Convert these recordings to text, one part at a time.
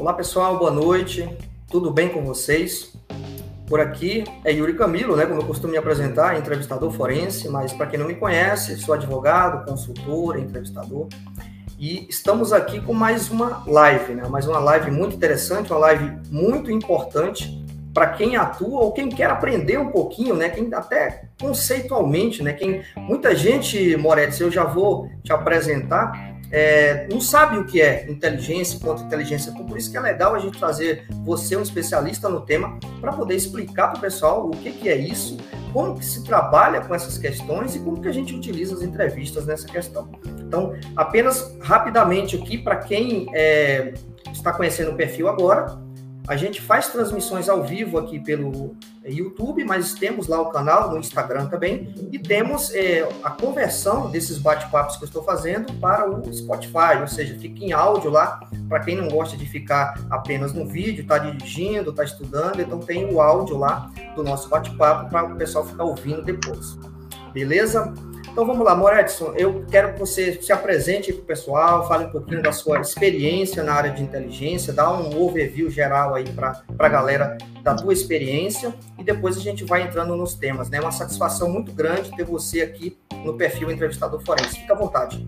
Olá pessoal, boa noite. Tudo bem com vocês? Por aqui é Yuri Camilo, né? Como eu costumo me apresentar, entrevistador forense, mas para quem não me conhece, sou advogado, consultor, entrevistador. E estamos aqui com mais uma live, né? Mais uma live muito interessante, uma live muito importante para quem atua ou quem quer aprender um pouquinho, né? Quem até conceitualmente, né? Quem muita gente, Moretti, eu já vou te apresentar, é, não sabe o que é inteligência, contra-inteligência. Então, por isso que é legal a gente trazer você, um especialista no tema, para poder explicar para o pessoal o que, que é isso, como que se trabalha com essas questões e como que a gente utiliza as entrevistas nessa questão. Então, apenas rapidamente aqui, para quem é, está conhecendo o perfil agora, a gente faz transmissões ao vivo aqui pelo YouTube, mas temos lá o canal no Instagram também e temos é, a conversão desses bate-papos que eu estou fazendo para o Spotify, ou seja, fica em áudio lá para quem não gosta de ficar apenas no vídeo, está dirigindo, está estudando, então tem o áudio lá do nosso bate-papo para o pessoal ficar ouvindo depois. Beleza? Então vamos lá, Moretson, eu quero que você se apresente para o pessoal, fale um pouquinho da sua experiência na área de inteligência, dá um overview geral aí para a galera da tua experiência e depois a gente vai entrando nos temas, né? É uma satisfação muito grande ter você aqui no perfil Entrevistador Forense. Fica à vontade.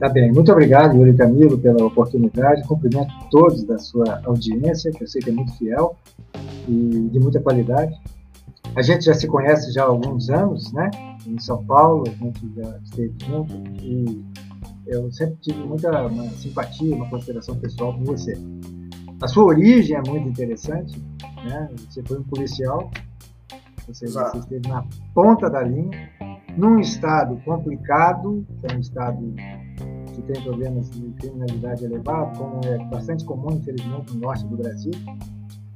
Tá bem, muito obrigado, Yuri Camilo, pela oportunidade. Cumprimento todos da sua audiência, que eu sei que é muito fiel e de muita qualidade. A gente já se conhece já há alguns anos, né? Em São Paulo, a gente já esteve junto e eu sempre tive muita uma simpatia, uma consideração pessoal com você. A sua origem é muito interessante, né? Você foi um policial, você, você esteve na ponta da linha, num estado complicado, que é um estado que tem problemas de criminalidade elevado, como é bastante comum, infelizmente, no norte do Brasil.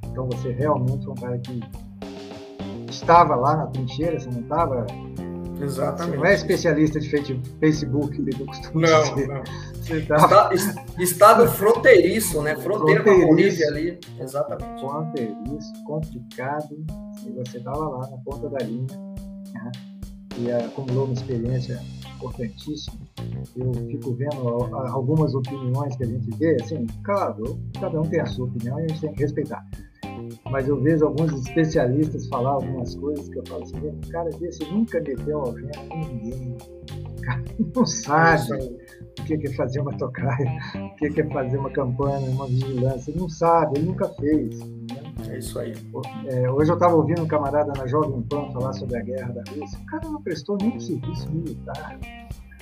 Então você realmente é um cara que estava lá na trincheira, você não estava. Exatamente. Você não é especialista de Facebook, eu costumo não, dizer. Não. Tava... Estado fronteiriço, né? Fronteira com a Bolívia ali. Exatamente. Fronteiriço, complicado. E você estava lá na ponta da linha. Né? E acumulou uma experiência importantíssima. Eu fico vendo algumas opiniões que a gente vê, assim, claro, cada um tem a sua opinião e a gente tem que respeitar mas eu vejo alguns especialistas falar algumas coisas que eu falo assim, cara desse nunca meteu ao vento ninguém. O cara não sabe o que é fazer uma tocaia, o que é fazer uma campanha, uma vigilância. Ele não sabe, ele nunca fez. Né? É isso aí. É, hoje eu estava ouvindo um camarada na Jovem Pan falar sobre a guerra da Rússia. O cara não prestou nem serviço militar,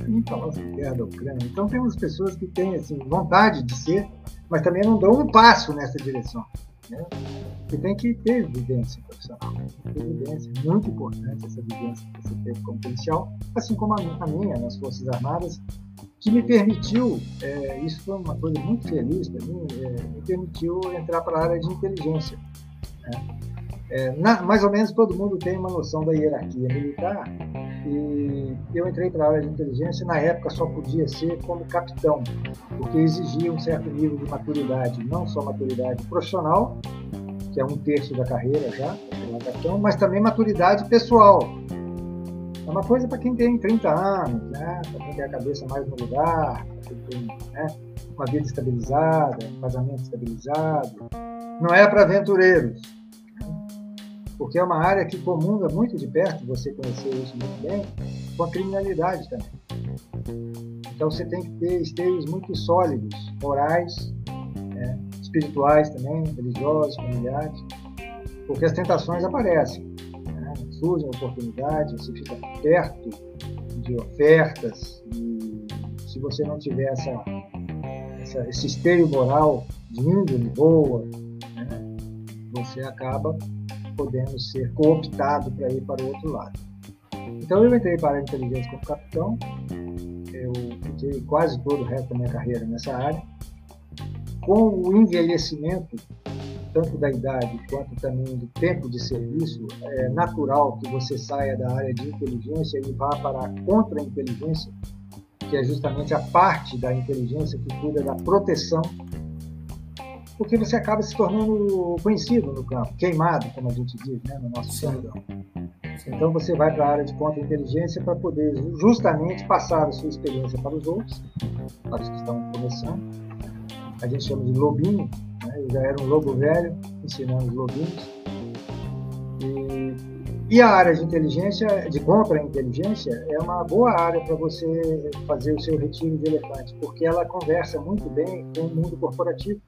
nem falar sobre a guerra da Ucrânia. Então temos pessoas que têm assim, vontade de ser, mas também não dão um passo nessa direção. Né? Você tem que ter vivência profissional. Ter vivência, muito importante essa vivência que você teve como policial, assim como a minha nas Forças Armadas, que me permitiu, é, isso foi uma coisa muito feliz para mim, é, me permitiu entrar para a área de inteligência. Né? É, na, mais ou menos todo mundo tem uma noção da hierarquia militar e eu entrei para a área de inteligência na época só podia ser como capitão porque exigia um certo nível de maturidade não só maturidade profissional que é um terço da carreira já capitão mas também maturidade pessoal. É uma coisa para quem tem 30 anos né para quem tem a cabeça mais no lugar para quem tem né, uma vida estabilizada um casamento estabilizado. Não é para aventureiros porque é uma área que comunga muito de perto, você conheceu isso muito bem, com a criminalidade também. Então você tem que ter esteios muito sólidos, morais, né, espirituais também, religiosos, familiares, porque as tentações aparecem, né, surgem oportunidades, você fica perto de ofertas e se você não tiver essa, essa esse esteio moral de índole boa, né, você acaba podendo ser cooptado para ir para o outro lado. Então eu entrei para a inteligência como capitão, eu fiquei quase todo o resto da minha carreira nessa área. Com o envelhecimento, tanto da idade quanto também do tempo de serviço, é natural que você saia da área de inteligência e vá para a contra-inteligência, que é justamente a parte da inteligência que cuida da proteção porque você acaba se tornando conhecido no campo, queimado, como a gente diz, né, no nosso jargão. Então você vai para a área de contra-inteligência para poder justamente passar a sua experiência para os outros, para os que estão começando. A gente chama de lobinho, né? eu já era um lobo velho, ensinando os lobinhos. E, a área de inteligência, de contra-inteligência, é uma boa área para você fazer o seu retiro de elefante, porque ela conversa muito bem com o mundo corporativo.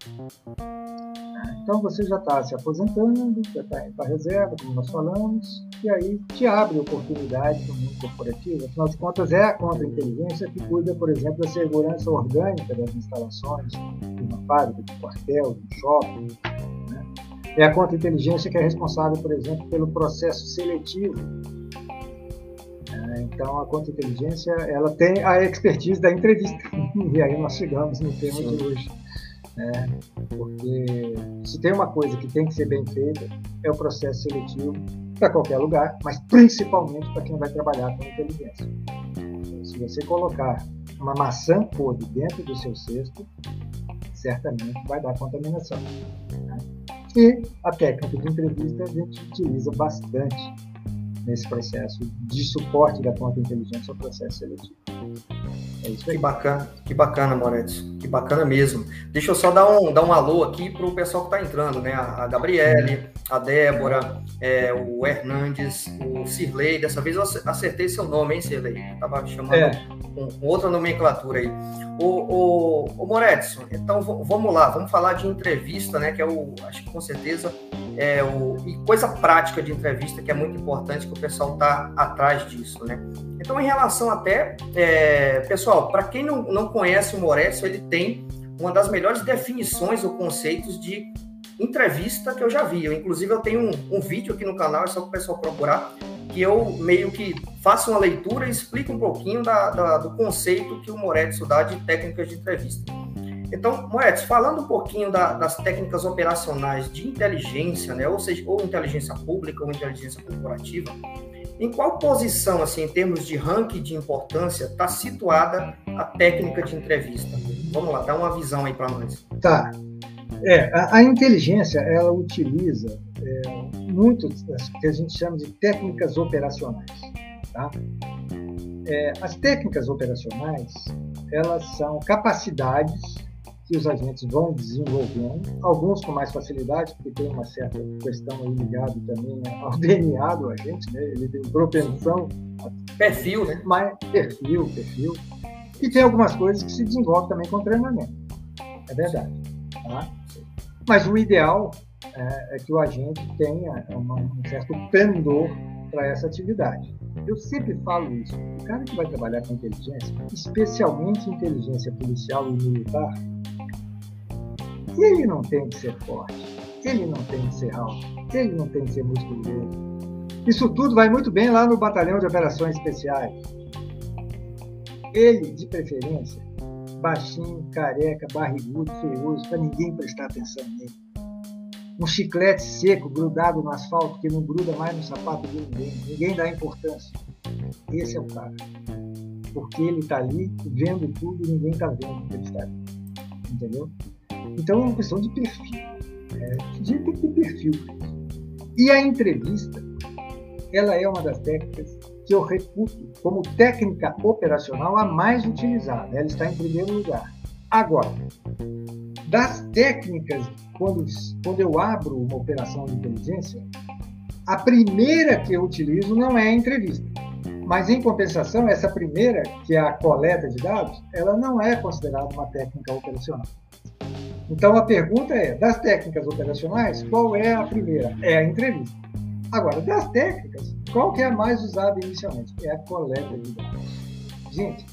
Então você já está se aposentando, já está indo para reserva, como nós falamos, e aí te abre oportunidade no mundo corporativo. Afinal de contas, é a contra-inteligência que cuida, por exemplo, da segurança orgânica das instalações de uma fábrica, de um quartel, de um shopping. É a contra-inteligência que é responsável, por exemplo, pelo processo seletivo. É, então, a contra-inteligência ela tem a expertise da entrevista. e aí nós chegamos no tema Sim. de hoje né? Porque se tem uma coisa que tem que ser bem feita, é o processo seletivo para qualquer lugar, mas principalmente para quem vai trabalhar com inteligência. Então, se você colocar uma maçã podre dentro do seu cesto, certamente vai dar contaminação. E a técnica de entrevista a gente utiliza bastante nesse processo de suporte da conta inteligência ao processo seletivo. É isso aí. Que bacana, que bacana, Moretti. Que bacana mesmo. Deixa eu só dar um, dar um alô aqui para o pessoal que está entrando, né? A Gabriele, a Débora, é, o Hernandes, o Cirlei. Dessa vez eu acertei seu nome, hein, Cirlei? Estava chamando é. com, com, outra nomenclatura aí. O, o, o Moretson, então vamos lá, vamos falar de entrevista, né? Que é o, acho que com certeza é o e coisa prática de entrevista que é muito importante que o pessoal está atrás disso, né? Então, em relação até, é, pessoal, para quem não, não conhece o Moretson, ele tem uma das melhores definições ou conceitos de entrevista que eu já vi. Eu, inclusive, eu tenho um, um vídeo aqui no canal, é só para o pessoal procurar, que eu meio que faço uma leitura e explico um pouquinho da, da, do conceito que o Moretson dá de técnicas de entrevista. Então, Moedas, falando um pouquinho da, das técnicas operacionais de inteligência, né, ou seja, ou inteligência pública ou inteligência corporativa, em qual posição, assim, em termos de ranking de importância, está situada a técnica de entrevista? Vamos lá, dá uma visão aí para nós. Tá. É, a, a inteligência, ela utiliza é, muito que a gente chama de técnicas operacionais. Tá? É, as técnicas operacionais, elas são capacidades que os agentes vão desenvolvendo, alguns com mais facilidade, porque tem uma certa questão aí ligada também ao DNA do agente, né? ele tem propensão. Perfil, né? Mais perfil, perfil. E tem algumas coisas que se desenvolvem também com treinamento. É verdade. Tá? Mas o ideal é, é que o agente tenha uma, um certo pendor para essa atividade. Eu sempre falo isso. O cara que vai trabalhar com inteligência, especialmente inteligência policial e militar, ele não tem que ser forte, ele não tem que ser alto, ele não tem que ser musculoso. Isso tudo vai muito bem lá no Batalhão de Operações Especiais. Ele, de preferência, baixinho, careca, barrigudo, feioso, para ninguém prestar atenção nele. Um chiclete seco grudado no asfalto que não gruda mais no sapato de ninguém. Ninguém dá importância. Esse é o cara. Porque ele está ali vendo tudo e ninguém está vendo que ele está ali. Entendeu? Então é uma questão de perfil. É, a gente tem que ter perfil. E a entrevista, ela é uma das técnicas que eu reputo como técnica operacional a mais utilizada. Ela está em primeiro lugar. Agora, das técnicas, quando, quando eu abro uma operação de inteligência, a primeira que eu utilizo não é a entrevista. Mas, em compensação, essa primeira, que é a coleta de dados, ela não é considerada uma técnica operacional. Então a pergunta é: das técnicas operacionais, qual é a primeira? É a entrevista. Agora, das técnicas, qual que é a mais usada inicialmente? É a coleta de dados. Gente,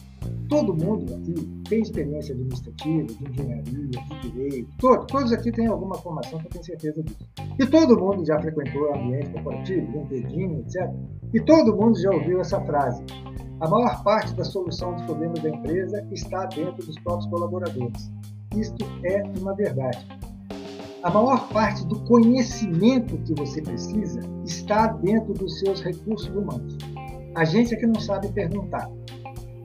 todo mundo aqui tem experiência administrativa, de engenharia, de direito, todo, todos aqui têm alguma formação que eu tenho certeza disso. E todo mundo já frequentou ambiente corporativo, LinkedIn, etc. E todo mundo já ouviu essa frase. A maior parte da solução dos problemas da empresa está dentro dos próprios colaboradores. Isto é uma verdade. A maior parte do conhecimento que você precisa está dentro dos seus recursos humanos. A gente é que não sabe perguntar.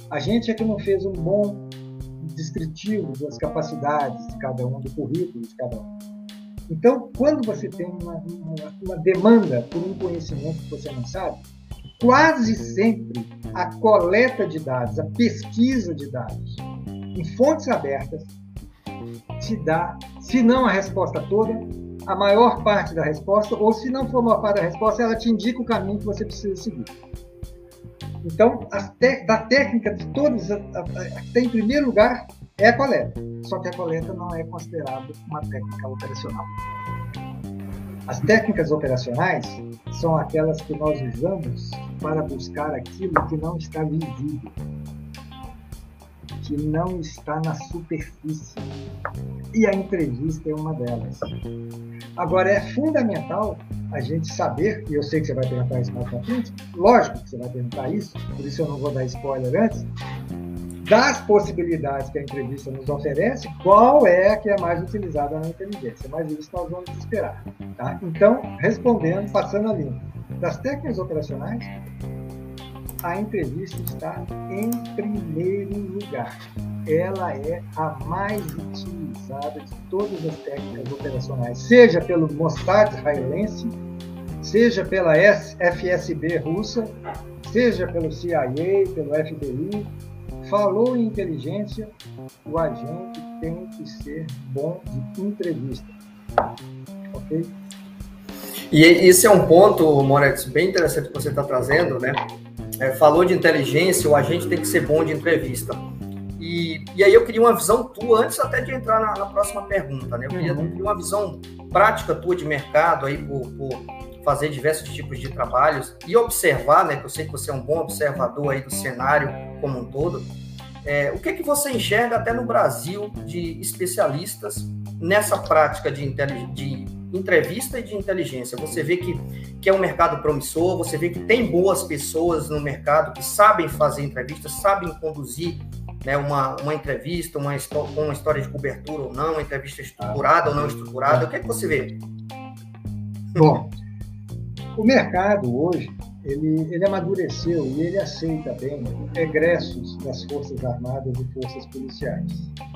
A gente é que não fez um bom descritivo das capacidades de cada um, do currículo de cada um. Então, quando você tem uma, uma, uma demanda por um conhecimento que você não sabe, quase sempre a coleta de dados, a pesquisa de dados em fontes abertas te dá Se não a resposta toda, a maior parte da resposta, ou se não for uma parte da resposta, ela te indica o caminho que você precisa seguir. Então, da técnica de todos, até em primeiro lugar, é a coleta. Só que a coleta não é considerada uma técnica operacional. As técnicas operacionais são aquelas que nós usamos para buscar aquilo que não está visível, que não está na superfície. E a entrevista é uma delas. Agora, é fundamental a gente saber, e eu sei que você vai perguntar isso mais pra frente, lógico que você vai perguntar isso, por isso eu não vou dar spoiler antes, das possibilidades que a entrevista nos oferece, qual é a que é mais utilizada na inteligência. Mas isso nós vamos esperar. Tá? Então, respondendo, passando a linha. Das técnicas operacionais, a entrevista está em primeiro lugar. Ela é a mais utilizada de todas as técnicas operacionais, seja pelo Mossad israelense, seja pela FSB russa, seja pelo CIA, pelo FBI, Falou em inteligência, o agente tem que ser bom de entrevista. Ok? E esse é um ponto, Moretz, bem interessante que você está trazendo, né? É, falou de inteligência, o agente tem que ser bom de entrevista. E, e aí eu queria uma visão tua, antes até de entrar na, na próxima pergunta, né? Eu queria, uhum. uma visão prática tua de mercado aí por, por fazer diversos tipos de trabalhos e observar, né? Que eu sei que você é um bom observador aí do cenário como um todo. É, o que, que você enxerga até no Brasil de especialistas nessa prática de, de entrevista de inteligência? Você vê que, que é um mercado promissor, você vê que tem boas pessoas no mercado que sabem fazer entrevistas, sabem conduzir né, uma, uma entrevista, uma, uma história de cobertura ou não, uma entrevista estruturada ou não estruturada. O que, é que você vê? Bom, o mercado hoje ele, ele amadureceu e ele aceita bem egressos das Forças Armadas e Forças Policiais,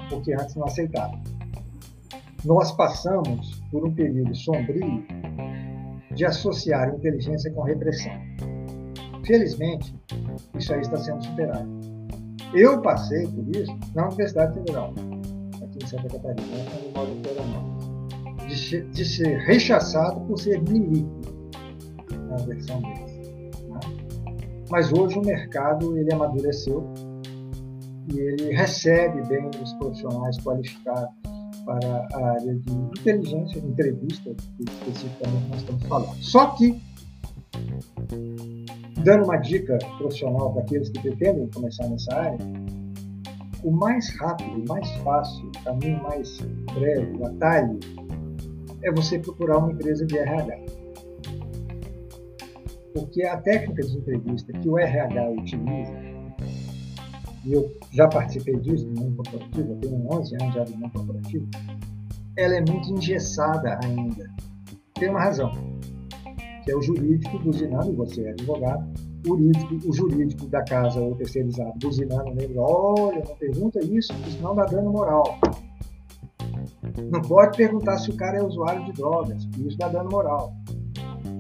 porque antes não aceitava. Nós passamos por um período sombrio de associar inteligência com repressão. Felizmente, isso aí está sendo superado. Eu passei por isso na Universidade Federal, aqui em Santa Catarina, no modo Florianópolis, de, de ser rechaçado por ser milico na versão deles. Mas hoje o mercado ele amadureceu e ele recebe bem os profissionais qualificados para a área de inteligência, entrevista, que especificamente nós estamos falando. Só que, dando uma dica profissional para aqueles que pretendem começar nessa área, o mais rápido, o mais fácil, o caminho mais breve, o atalho, é você procurar uma empresa de RH porque a técnica de entrevista que o RH utiliza, e eu já participei disso no mundo corporativo, eu tenho 11 anos já no mundo corporativo, ela é muito engessada ainda. Tem uma razão, que é o jurídico buzinando, você é advogado, o jurídico, o jurídico da casa ou terceirizado buzinando nele, olha, não pergunta isso, porque senão dá dano moral. Não pode perguntar se o cara é usuário de drogas, porque isso dá dano moral.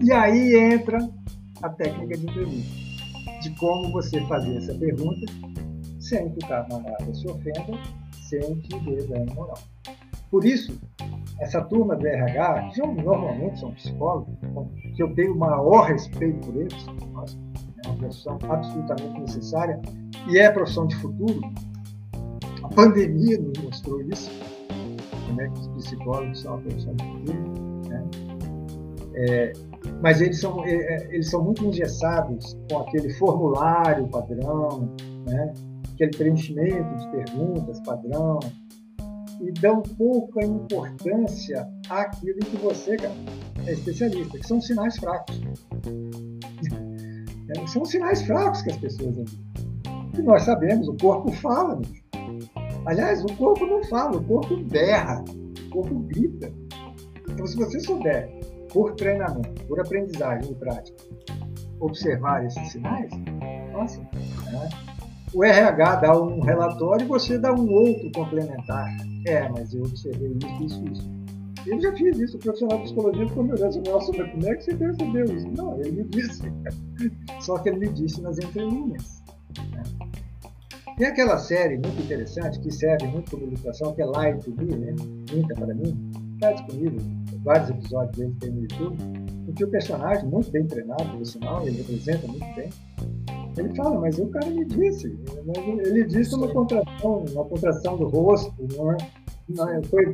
E aí entra a técnica de entrevista, de como você fazer essa pergunta sem que o camarada se ofenda, sem que dê dano moral. Por isso, essa turma do RH, que normalmente são psicólogos, que eu tenho o maior respeito por eles, é uma profissão absolutamente necessária e é profissão de futuro. A pandemia nos mostrou isso, como é que os psicólogos são a profissão de futuro. Né? É, mas eles são, é, é, eles são muito engessados com aquele formulário padrão, né? Aquele preenchimento de perguntas padrão, e dão pouca importância àquilo que você, cara, é especialista, que são sinais fracos. É, são sinais fracos que as pessoas enviam. E nós sabemos, o corpo fala. Bicho. Aliás, o corpo não fala, o corpo berra, o corpo grita. Então, se você souber por treinamento, por aprendizagem e prática, observar esses sinais, nossa, né? O RH dá um relatório e você dá um outro complementar. É, mas eu observei isso, isso, isso. Eu já fiz isso, o profissional de psicologia ficou me olhando, nossa, mas como é que você percebeu isso? Não, ele me disse. Só que ele me disse nas entrelinhas. Né? Tem aquela série muito interessante que serve muito como ilustração, que é Live to Me, né? Minta para mim. Está disponível, vários episódios dele tem no YouTube, em que o personagem, muito bem treinado, por sinal, ele representa muito bem, ele fala, mas o cara me disse, ele disse uma contração, uma contração do rosto, não é? Não, foi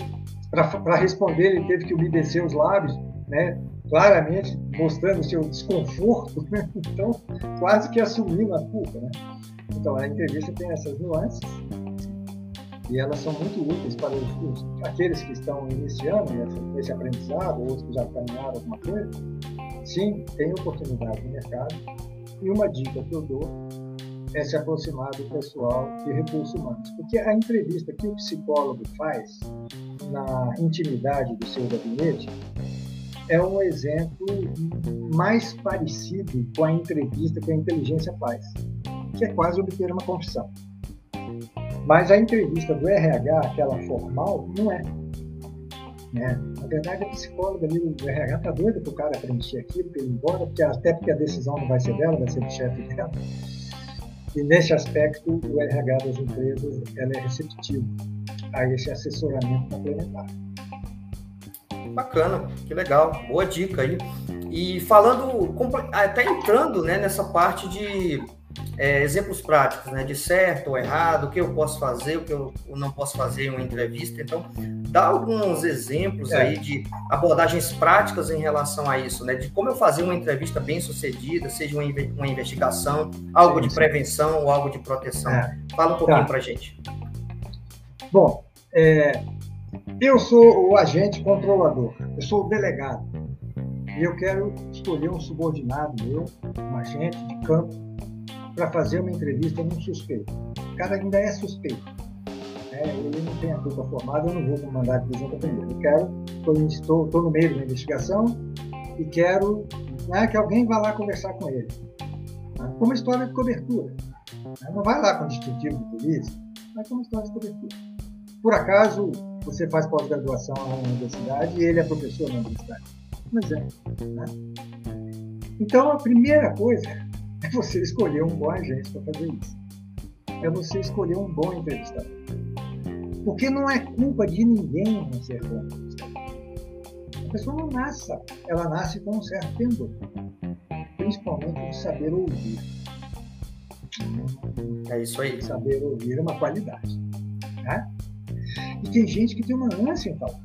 para responder ele teve que umedecer os lábios, né? claramente mostrando seu desconforto, né? então quase que assumindo a culpa. Né? Então a entrevista tem essas nuances e elas são muito úteis para os, os, aqueles que estão iniciando nesse, nesse aprendizado, outros que já caminharam alguma coisa. Sim, tem oportunidade no mercado. E uma dica que eu dou é se aproximar do pessoal de recursos humanos, porque a entrevista que o psicólogo faz na intimidade do seu gabinete é um exemplo mais parecido com a entrevista que a inteligência faz, que é quase obter uma confissão. Mas a entrevista do RH, aquela formal, não é. Né? Na verdade, a psicóloga ali do RH está doida para o cara preencher aquilo, para ir embora, porque, até porque a decisão não vai ser dela, vai ser do chefe dela. E nesse aspecto, o RH das empresas ela é receptivo a esse assessoramento complementar. Bacana, que legal, boa dica aí. E falando, até entrando né, nessa parte de é, exemplos práticos, né, de certo ou errado, o que eu posso fazer, o que eu não posso fazer em uma entrevista. Então, dá alguns exemplos é. aí de abordagens práticas em relação a isso, né, de como eu fazer uma entrevista bem sucedida, seja uma, investigação, algo de prevenção ou algo de proteção. É. Fala um pouquinho tá. para gente. Bom, é, eu sou o agente controlador, eu sou o delegado. E eu quero escolher um subordinado meu, um agente de campo, para fazer uma entrevista num suspeito. O cara ainda é suspeito. É, ele não tem a culpa formada, eu não vou mandar de prisão primeiro. Eu quero, estou, no meio da investigação e quero né, que alguém vá lá conversar com ele. Né, como história de cobertura. Né, não vai lá com o distintivo de polícia, vai como história de cobertura. Por acaso, você faz pós-graduação na universidade e ele é professor na universidade. Mas é. Né? Então, a primeira coisa é você escolher um bom agente para fazer isso. É você escolher um bom entrevistador. Porque não é culpa de ninguém não ser bom entrevistador. A pessoa não nasce, ela nasce com um certo pendor. Principalmente de saber ouvir. É isso aí. Saber ouvir é uma qualidade. Né? E tem gente que tem uma ânsia em falar.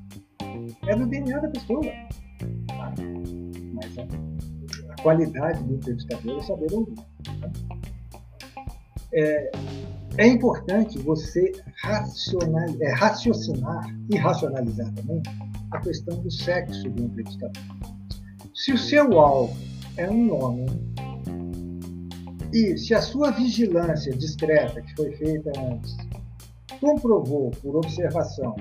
É do DNA da pessoa. Tá? Mas a, qualidade do entrevistador é saber ouvir. Tá? É, é importante você racional, é, raciocinar e racionalizar também a questão do sexo do entrevistador. Se o seu alvo é um homem e se a sua vigilância discreta que foi feita antes comprovou por observação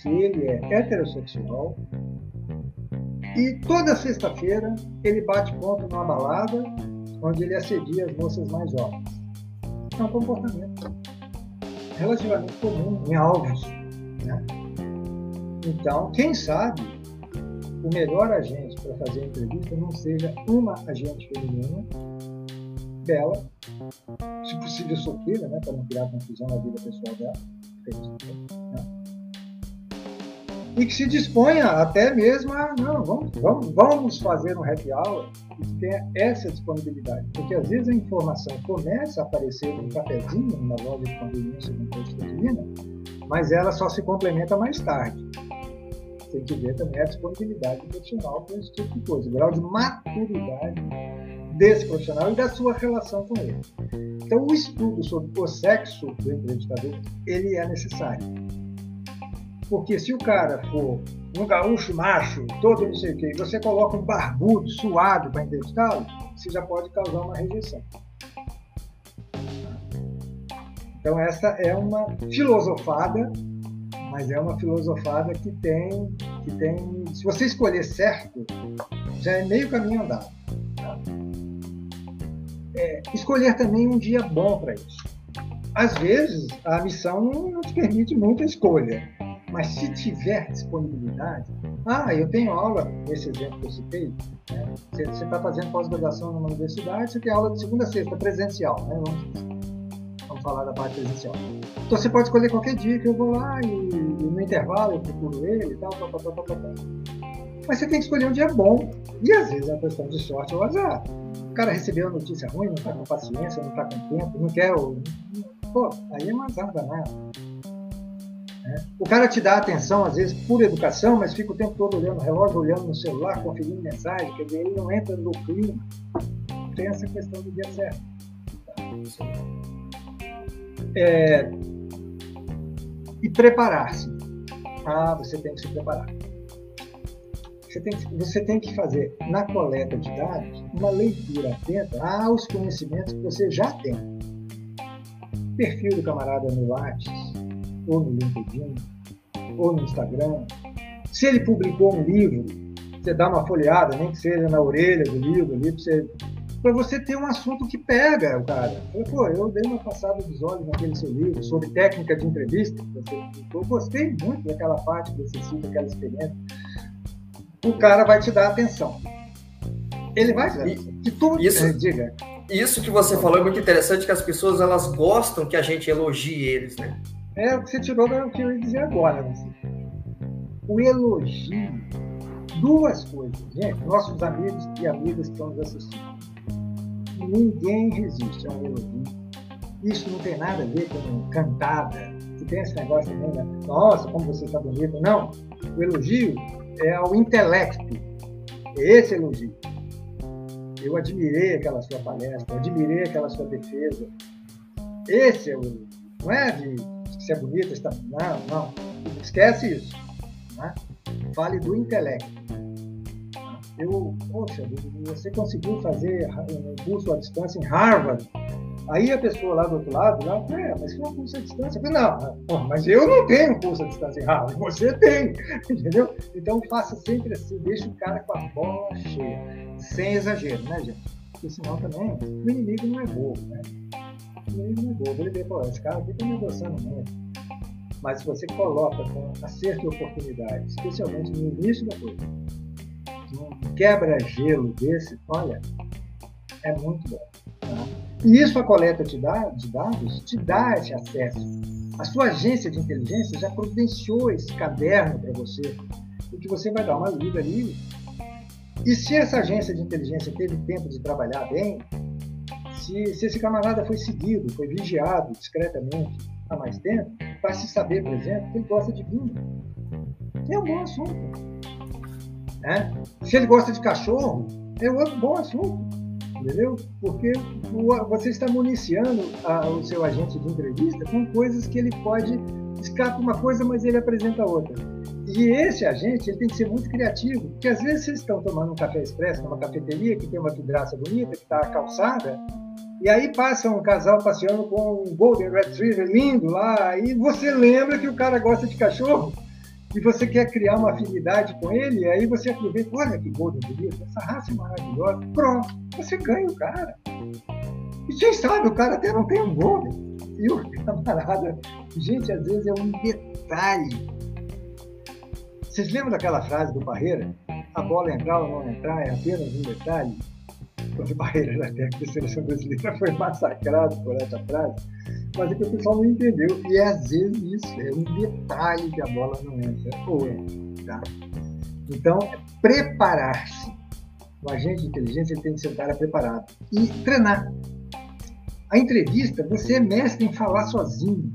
que ele é heterossexual e toda sexta-feira ele bate ponto numa balada onde ele assedia as moças mais jovens. É um comportamento relativamente comum em alvos. Né? Então, quem sabe o melhor agente para fazer a entrevista não seja uma agente feminina bela, se possível solteira, né, para não criar confusão na vida pessoal dela, né? E que se disponha até mesmo a, não, vamos, vamos, vamos fazer um happy hour e que tenha essa disponibilidade, porque às vezes a informação começa a aparecer num cafezinho, numa loja de conveniência, num posto de gasolina, mas ela só se complementa mais tarde. Tem que ver também a disponibilidade profissional para esse tipo de coisa, o grau de maturidade desse profissional e da sua relação com ele. Então, o estudo sobre o sexo do entrevistador, ele é necessário. Porque se o cara for um gaúcho macho, todo não sei o quê, você coloca um barbudo, suado para entrevistá-lo, você já pode causar uma rejeição. Então, essa é uma filosofada, mas é uma filosofada que tem, que tem. Se você escolher certo, já é meio caminho andado é, escolher também um dia bom para isso. Às vezes, a missão não te permite muita escolha, mas se tiver disponibilidade, ah, eu tenho aula, nesse exemplo que eu citei, né? você está fazendo pós-graduação numa universidade, você tem aula de segunda a sexta, presencial, né? vamos, vamos falar da parte presencial. Então você pode escolher qualquer dia que eu vou lá e, e no intervalo eu procuro ele e tal, tal, tal, tal, tal, tal. Mas você tem que escolher um dia bom. E às vezes é uma questão de sorte ou azar. O cara recebeu uma notícia ruim, não está com paciência, não está com tempo, não quer. Pô, aí é uma azar danado. O cara te dá atenção, às vezes, por educação, mas fica o tempo todo olhando o relógio, olhando no celular, conferindo mensagem, quer dizer, ele não entra no clima. Tem essa questão do dia certo. É... E preparar-se. Ah, você tem que se preparar. Você tem, que, você tem que fazer, na coleta de dados, uma leitura atenta aos conhecimentos que você já tem. Perfil do camarada no Lattes, ou no LinkedIn, ou no Instagram. Se ele publicou um livro, você dá uma folheada, nem que seja na orelha do livro ali, para você, você ter um assunto que pega o cara. Eu, pô, eu dei uma passada dos olhos naquele seu livro sobre técnica de entrevista. Eu gostei muito daquela parte que você cita, aquela experiência o cara vai te dar atenção. Ele vai de tudo. Isso, é, diga. Isso que você falou é muito interessante, que as pessoas elas gostam que a gente elogie eles, né? É o que você tirou do que eu ia dizer agora. Né? O elogio, duas coisas. Gente, nossos amigos e amigas que estão nos assistindo. Ninguém resiste a um elogio. Isso não tem nada a ver com cantada. Que tem esse negócio também, né? Nossa, como você está bonito. Não. O elogio é ao intelecto. É esse elogio. Eu admirei aquela sua palestra, admirei aquela sua defesa. Esse é o elogio. Não é de se é bonita, está. Não, não. Esquece isso. Né? Fale do intelecto. Eu, poxa, você conseguiu fazer um curso à distância em Harvard Aí a pessoa lá do outro lado, lá, é, mas que é um curso à distância? Eu falei, não, mas eu não tenho curso à distância em Harvard, você tem, entendeu? Então faça sempre assim, deixa o cara com a bola cheia, sem exagero, né, gente? Porque senão também o inimigo não é bobo, né? Não é bobo, ele vê, pô, esse cara aqui tá negociando muito. Mas se você coloca com acerto e oportunidade, especialmente no início da coisa, um quebra-gelo desse, olha, é muito bom. Tá? E isso a coleta de dados te dá esse acesso. A sua agência de inteligência já providenciou esse caderno para você, e que você vai dar uma lida ali. E se essa agência de inteligência teve tempo de trabalhar bem, se, se esse camarada foi seguido, foi vigiado discretamente há mais tempo, para se saber, por exemplo, que ele gosta de vinho. É um bom assunto. Né? Se ele gosta de cachorro, é outro bom assunto entendeu? Porque você está municiando a, o seu agente de entrevista com coisas que ele pode escapa uma coisa, mas ele apresenta outra. E esse agente ele tem que ser muito criativo, porque às vezes vocês estão tomando um café expresso numa cafeteria que tem uma vidraça bonita, que está calçada, e aí passa um casal passeando com um Golden Retriever lindo lá, e você lembra que o cara gosta de cachorro, e você quer criar uma afinidade com ele, aí você aproveita, olha que Golden bonito, essa raça é maravilhosa, pronto, você ganha o cara. E quem sabe o cara até não tem um Golden. E o camarada, gente, às vezes é um detalhe. Vocês lembram daquela frase do Barreira? A bola entrar ou não entrar é apenas um detalhe? Quando o Barreira era técnico da seleção brasileira foi massacrado por essa frase mas é que o pessoal não entendeu. E é, às vezes isso é um detalhe que a bola não entra. Ou é, tá? Então, preparar-se. O agente de inteligência ele tem que ser um cara preparado. E treinar. A entrevista, você é mestre em falar sozinho.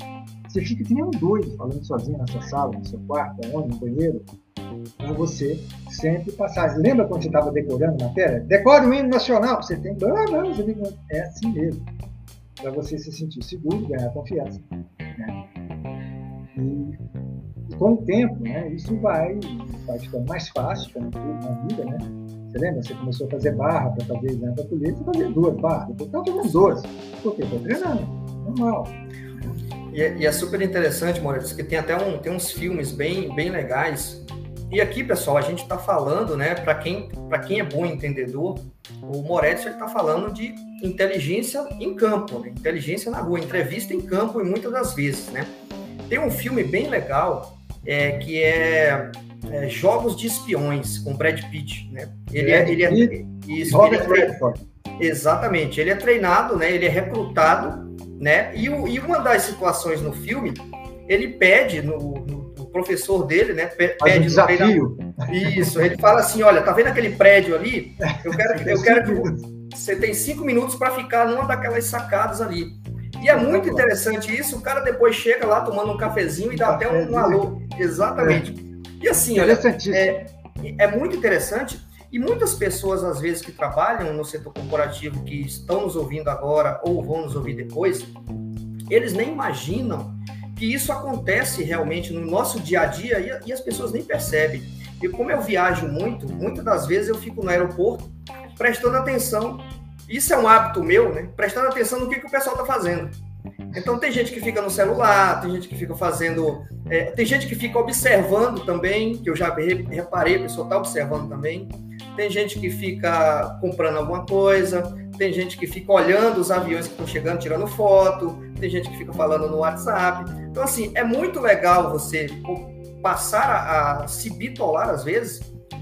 Você fica que nem um doido falando sozinho na sua sala, no seu quarto, onde, no banheiro, para você sempre passar. Lembra quando você estava decorando matéria? Decore o hino nacional. Você tem. Ah, não, você tem... É assim mesmo para você se sentir seguro, ganhar confiança. Né? E, com o tempo, né, isso vai, vai ficando mais fácil, como tudo na vida, né? Você lembra? Você começou a fazer barra para fazer exame para polícia, fazia duas barras, depois estava fazendo doze. Por quê? Estou treinando, normal. E é, e é, super interessante, Moreira, que tem até um, tem uns filmes bem, bem legais. E aqui, pessoal, a gente está falando, né, para quem, quem é bom entendedor, o Moretti está falando de inteligência em campo, né? inteligência na rua, entrevista em campo e muitas das vezes, né? Tem um filme bem legal é, que é, é, Jogos de Espiões com Brad Pitt, né? Ele é, ele é, isso, ele é exatamente. Ele é treinado, né? Ele é recrutado né? E, o, e uma das situações no filme, ele pede no, no o professor dele, né? Pede um desafio. Isso, ele fala assim, olha, tá vendo aquele prédio ali? Eu quero, eu quero que você tem cinco minutos para ficar numa daquelas sacadas ali. E é muito interessante isso. O cara depois chega lá tomando um cafezinho e dá até um, alô. Exatamente. E assim, olha, é, é muito interessante. E muitas pessoas, às vezes, que trabalham no setor corporativo, que estão nos ouvindo agora ou vão nos ouvir depois, eles nem imaginam que isso acontece realmente no nosso dia a dia e, as pessoas nem percebem. E como eu viajo muito, muitas das vezes eu fico no aeroporto prestando atenção. Isso é um hábito meu, né? Prestando atenção no que, que o pessoal está fazendo. Então tem gente que fica no celular, tem gente que fica fazendo, é, tem gente que fica observando também, que eu já reparei, a pessoa está observando também. Tem gente que fica comprando alguma coisa, tem gente que fica olhando os aviões que estão chegando, tirando foto, tem gente que fica falando no WhatsApp. Então assim é muito legal você passar a, a se bitolar às vezes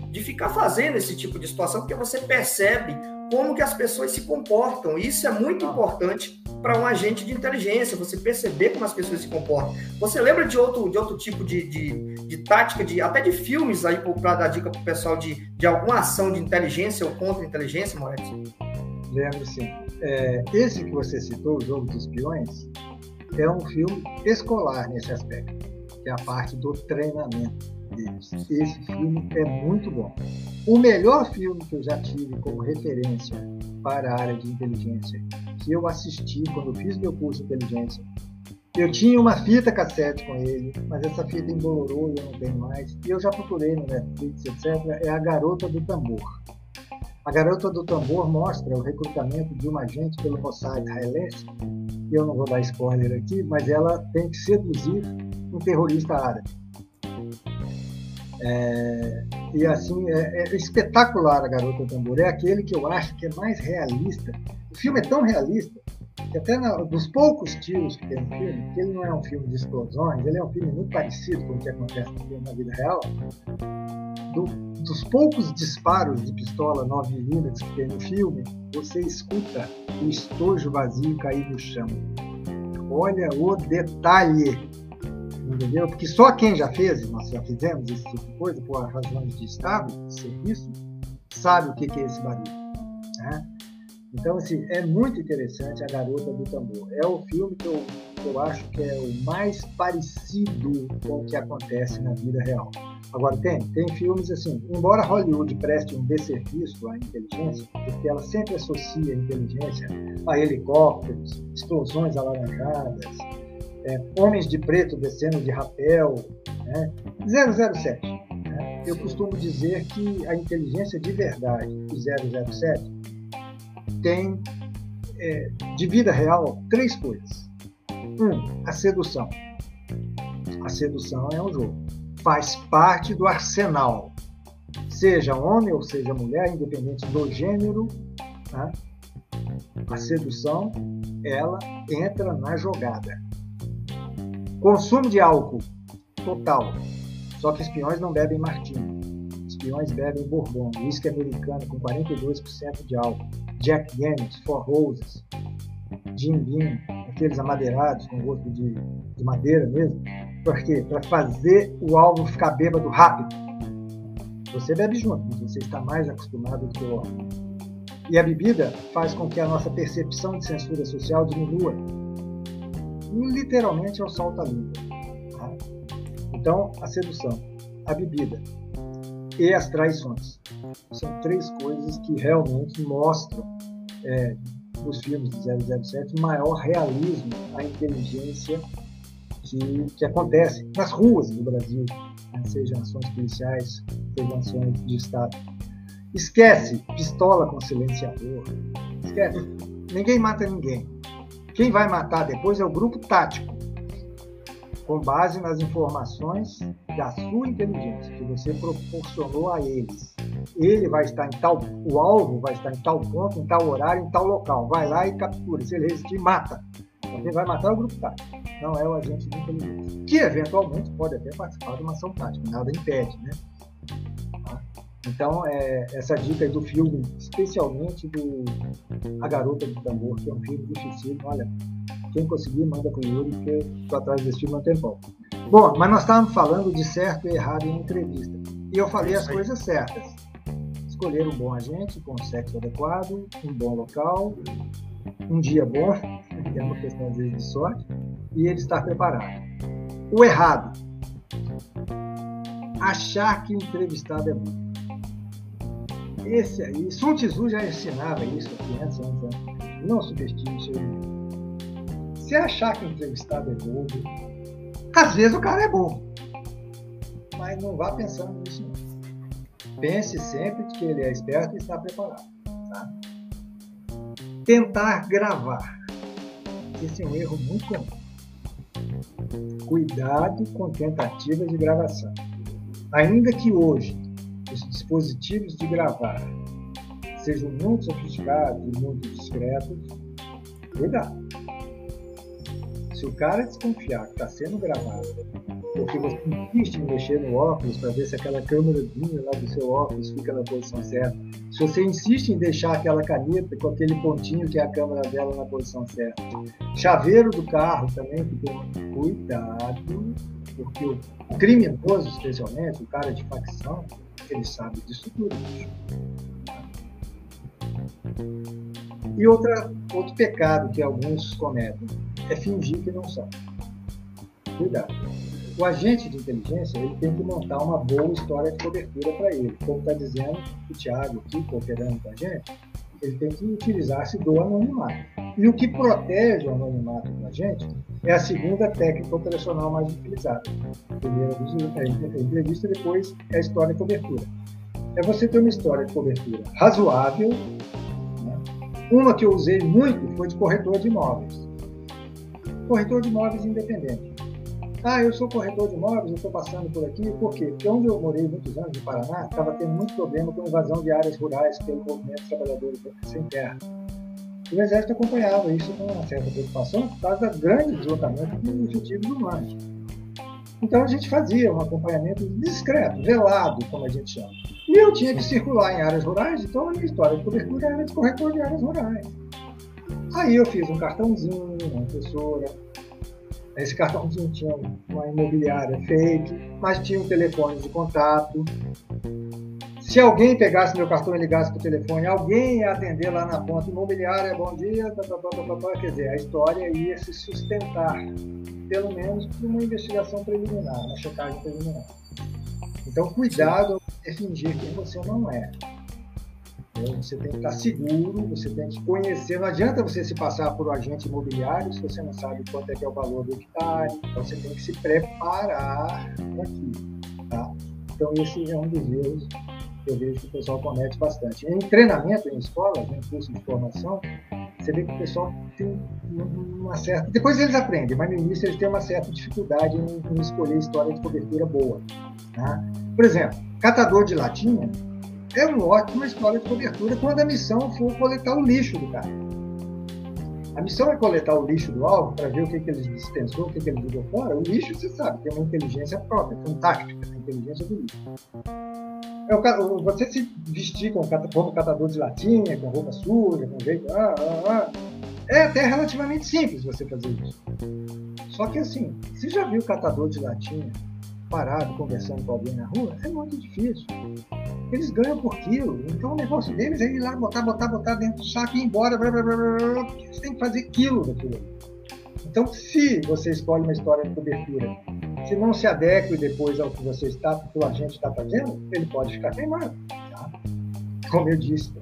de ficar fazendo esse tipo de situação, porque você percebe como que as pessoas se comportam. Isso é muito importante para um agente de inteligência, você perceber como as pessoas se comportam. Você lembra de outro, de outro tipo de, de, de tática, de, até de filmes aí para dar dica para o pessoal de, de alguma ação de inteligência ou contra-inteligência, Moretti? Lembro sim. É, esse que você citou, O Jogo dos Espiões, é um filme escolar nesse aspecto, que é a parte do treinamento deles. Esse filme é muito bom. O melhor filme que eu já tive como referência para a área de inteligência, que eu assisti quando fiz meu curso de inteligência, eu tinha uma fita cassete com ele, mas essa fita embolorou e eu não tenho mais. E eu já procurei no Netflix, etc. É A Garota do Tambor. A Garota do Tambor mostra o recrutamento de uma agente pelo Mossad israelense. Eu não vou dar spoiler aqui, mas ela tem que seduzir um terrorista árabe. É, e assim, é, é, espetacular a Garota Tambor. É aquele que eu acho que é mais realista. O filme é tão realista que até na, dos poucos tiros que tem no filme, que ele não é um filme de explosões, ele é um filme muito parecido com o que acontece na vida real. Do, dos poucos disparos de pistola 9mm que tem no filme, você escuta o estojo vazio cair no chão. Olha o detalhe entendeu? Porque só quem já fez, nós já fizemos esse tipo de coisa por razões de Estado, de serviço, sabe o que é esse barulho. Né? Então, assim, é muito interessante A Garota do Tambor. É o filme que eu, que eu acho que é o mais parecido com o que acontece na vida real. Agora, tem, tem filmes assim, embora Hollywood preste um desserviço à inteligência, porque ela sempre associa a inteligência a helicópteros, explosões alaranjadas, é, Homens de Preto descendo de rapel, né? 007. Né? Eu costumo dizer que a inteligência de verdade do 007 tem, é, de vida real, três coisas. Um, a sedução. A sedução é um jogo. Faz parte do arsenal. Seja homem ou seja mulher, independente do gênero, tá? a sedução, ela entra na jogada. Consumo de álcool total. Só que espiões não bebem martini. Espiões bebem bourbon, whisky americano com 42% de álcool, Jack Daniels, Four Roses, Jim Beam, aqueles amadeirados com gosto de, de madeira mesmo. Por quê? Para fazer o alvo ficar bêbado rápido. Você bebe junto, mas você está mais acostumado do que o álcool. E a bebida faz com que a nossa percepção de censura social diminua literalmente é o salta-língua. Tá? Então, a sedução, a bebida e as traições. São três coisas que realmente mostram, é, nos filmes de 007, maior realismo à inteligência que, que acontece nas ruas do Brasil, né? sejam ações policiais, sejam ações de Estado. Esquece pistola com silenciador. Esquece. Ninguém mata ninguém. Quem vai matar depois é o grupo tático, com base nas informações da sua inteligência que você proporcionou a eles. Ele vai estar em tal, o alvo vai estar em tal ponto, em tal horário, em tal local. Vai lá e captura. Se ele resistir, mata. Quem vai matar é o grupo tático, não é o agente de inteligência, que eventualmente pode até participar de uma ação tática, nada impede, né? Então, é, essa dica do filme, especialmente do A Garota do Tambor, que é um filme difícil, olha, Quem conseguir, manda para o Yuri, porque estou atrás desse filme há um tempão. Bom, mas nós estávamos falando de certo e errado em entrevista. E eu falei as coisas certas. Escolher um bom agente com sexo adequado, um bom local, um dia bom, que é uma questão às vezes de sorte, e ele estar preparado. O errado, achar que o entrevistado é bom. Esse aí, Sun Tzu já ensinava isso há 500 anos antes. Não subestime seu Se achar que o entrevistado é bom, às vezes o cara é bom. Mas não vá pensando nisso. Não. Pense sempre que ele é esperto e está preparado. Tentar gravar. Esse é um erro muito comum. Cuidado com tentativas de gravação. Ainda que hoje os dispositivos de gravar sejam muito sofisticados e muito discretos, cuidado. Se o cara desconfiar que está sendo gravado, porque você insiste em mexer no óculos para ver se aquela câmerazinha lá do seu óculos fica na posição certa, se você insiste em deixar aquela caneta com aquele pontinho que é a câmera dela na posição certa, chaveiro do carro também, cuidado, porque o criminoso, especialmente, o cara de facção, ele sabe disso tudo. E outra, outro pecado que alguns cometem é fingir que não são. Cuidado. O agente de inteligência ele tem que montar uma boa história de cobertura para ele. Como está dizendo o Tiago aqui, cooperando com a gente, ele tem que utilizar-se do anonimato. E o que protege o anonimato da gente é a segunda técnica operacional mais utilizada. A primeira é a entrevista, depois é a história de cobertura. É você ter uma história de cobertura razoável. Né? Uma que eu usei muito foi de corretor de imóveis. Corretor de imóveis independente. Ah, eu sou corretor de imóveis, eu estou passando por aqui. Por quê? Porque onde eu morei muitos anos, no Paraná, estava tendo muito problema com invasão de áreas rurais pelo movimento de trabalhadores sem terra. E o Exército acompanhava isso com uma certa preocupação por causa do grande deslocamento dos efetivos humanos. Então a gente fazia um acompanhamento discreto, velado, como a gente chama. E eu tinha que circular em áreas rurais, então a minha história de cobertura era de corretor de áreas rurais. Aí eu fiz um cartãozinho, uma impressora, esse cartãozinho tinha uma imobiliária fake, mas tinha um telefone de contato. Se alguém pegasse meu cartão e ligasse para o telefone, alguém ia atender lá na ponta imobiliária, bom dia, tá, tá, tá, quer dizer, a história ia se sustentar, pelo menos por uma investigação preliminar, uma checagem preliminar. Então, cuidado em fingir quem você não é. Você tem que estar seguro, você tem que conhecer. Não adianta você se passar por um agente imobiliário se você não sabe quanto é que é o valor do hectare. Então você tem que se preparar para aquilo. Tá? Então esse é um dos erros que eu vejo que o pessoal comete bastante. Em treinamento, em escolas, em curso de formação, você vê que o pessoal tem uma certa. Depois eles aprendem, mas no início eles têm uma certa dificuldade em, em escolher história de cobertura boa. Tá? Por exemplo, catador de latinha é uma ótima história de cobertura quando a missão for coletar o lixo do cara. A missão é coletar o lixo do alvo para ver o que, que ele dispensou, o que, que ele jogou fora. O lixo, você sabe, tem uma inteligência própria, fantástica, a inteligência do lixo. É o, você se vestir com, como catador de latinha, com roupa suja, com jeito. Ah, ah, ah, é até relativamente simples você fazer isso. Só que assim, você já viu catador de latinha parado conversando com alguém na rua? É muito difícil eles ganham por quilo. Então o negócio deles é ir lá, botar, botar, botar dentro do saco e ir embora. Blá, blá, blá, blá, eles têm que fazer quilo daquilo. Então, se você escolhe uma história de cobertura, se não se adeque depois ao que você está, que o agente está fazendo, ele pode ficar queimado. Tá? Como eu disse,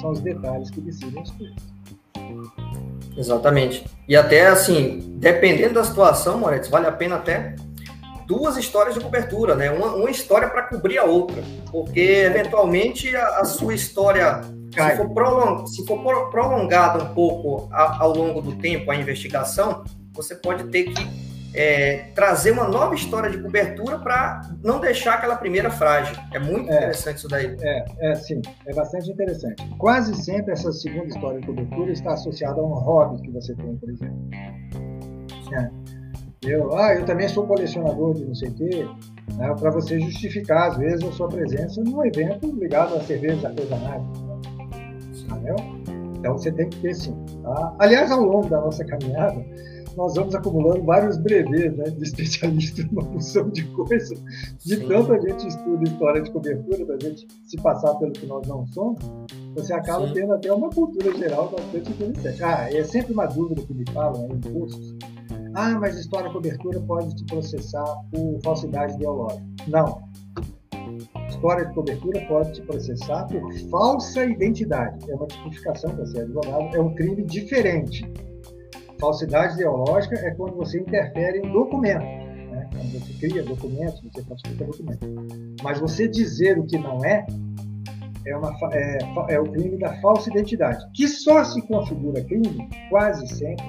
são os detalhes que decidem as coisas. Exatamente. E até assim, dependendo da situação, Moretti, vale a pena até duas histórias de cobertura, né? Uma, uma história para cobrir a outra, porque eventualmente a, a sua história, se for, prolong, se for prolongada um pouco a, ao longo do tempo a investigação, você pode ter que é, trazer uma nova história de cobertura para não deixar aquela primeira frágil. É muito é, interessante isso daí. É, é, sim, é bastante interessante. Quase sempre essa segunda história de cobertura está associada a um hobby que você tem, por exemplo. É. Eu, ah, eu também sou colecionador de não sei o quê, né, para você justificar, às vezes, a sua presença num evento ligado a cervejas artesanais. Entendeu? Então você tem que ter sim. Tá? Aliás, ao longo da nossa caminhada, nós vamos acumulando vários brevês né, de especialista numa função de coisa, de Sim. tanto a gente estuda história de cobertura, para a gente se passar pelo que nós não somos, você acaba Sim. tendo até uma cultura geral bastante interessante. Ah, é sempre uma dúvida que me falam em cursos. Ah, mas história cobertura pode te processar por falsidade ideológica. Não. História de cobertura pode te processar por falsa identidade. É uma tipificação para ser advogado, é um crime diferente Falsidade ideológica é quando você interfere em documento. Né? Quando você cria documentos, você falsifica documentos. Mas você dizer o que não é, é, uma, é, é o crime da falsa identidade, que só se configura crime, quase sempre,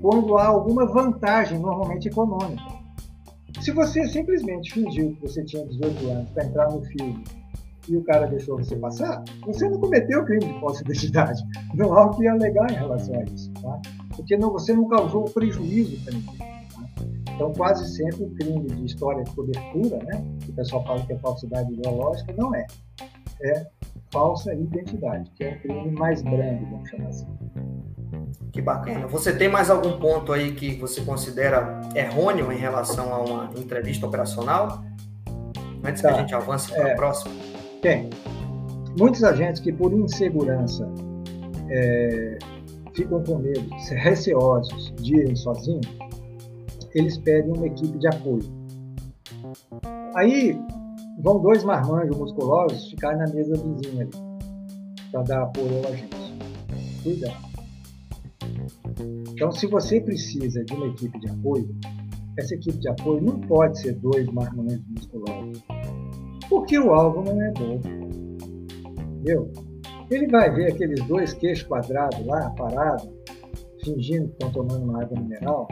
quando há alguma vantagem, normalmente econômica. Se você simplesmente fingiu que você tinha 18 anos para entrar no filme e o cara deixou você passar, você não cometeu crime de falsa identidade. Não há o que alegar em relação a isso. Tá? porque não, você não causou prejuízo para ninguém. Tá? Então, quase sempre o crime de história de cobertura, né, que o pessoal fala que é falsidade ideológica, não é. É falsa identidade, que é um crime mais brando, vamos chamar assim. Que bacana. Você tem mais algum ponto aí que você considera errôneo em relação a uma entrevista operacional? Antes tá. que a gente avance para é, a próxima. Tem. Muitos agentes que, por insegurança, é, ficam com medo, receosos de irem sozinhos, eles pedem uma equipe de apoio. Aí vão dois marmanjos musculosos ficar na mesa vizinha ali, para dar apoio ao agente. Cuidado. Então, se você precisa de uma equipe de apoio, essa equipe de apoio não pode ser dois marmanjos musculosos, porque o alvo não é bom. Entendeu? Ele vai ver aqueles dois queixos quadrados lá, parados, fingindo que estão tomando uma água mineral.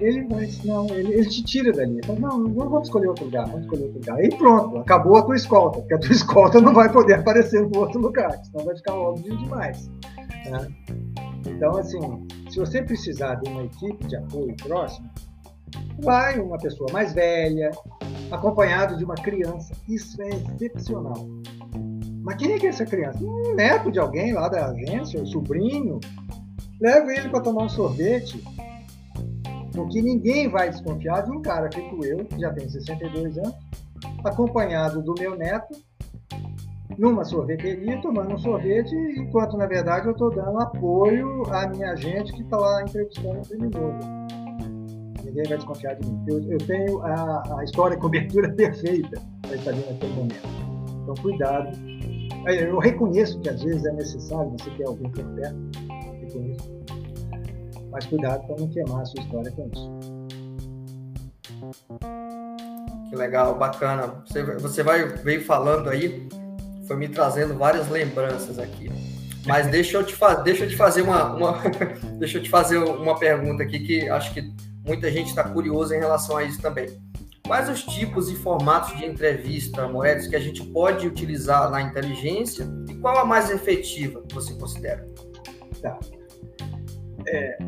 Ele vai, não, ele, ele te tira dali. Fala, não, não vamos escolher outro lugar, vamos escolher outro lugar. E pronto, acabou a tua escolta, porque a tua escolta não vai poder aparecer no outro lugar, senão vai ficar óbvio demais. Né? Então, assim, se você precisar de uma equipe de apoio próximo, vai uma pessoa mais velha, acompanhado de uma criança. Isso é excepcional. Mas quem é que é essa criança? Um neto de alguém lá da agência, o sobrinho. Leva ele para tomar um sorvete. Porque ninguém vai desconfiar de um cara feito eu, que já tem 62 anos, acompanhado do meu neto, numa sorveteria, tomando um sorvete, enquanto na verdade eu estou dando apoio à minha agente que está lá entrevistando o criminoso. Ninguém vai desconfiar de mim. Eu, eu tenho a, a história cobertura perfeita para estar ali naquele momento. Então, cuidado eu reconheço que às vezes é necessário você ter alguém por perto, reconheço. Mas cuidado para não queimar a sua história com isso. Que legal, bacana. Você, você vai veio falando aí, foi me trazendo várias lembranças aqui. Mas deixa eu te, deixa eu te fazer uma, uma deixa eu te fazer uma pergunta aqui que acho que muita gente está curiosa em relação a isso também. Quais os tipos e formatos de entrevista, Moedas, que a gente pode utilizar na inteligência e qual a mais efetiva que você considera? Tá. É,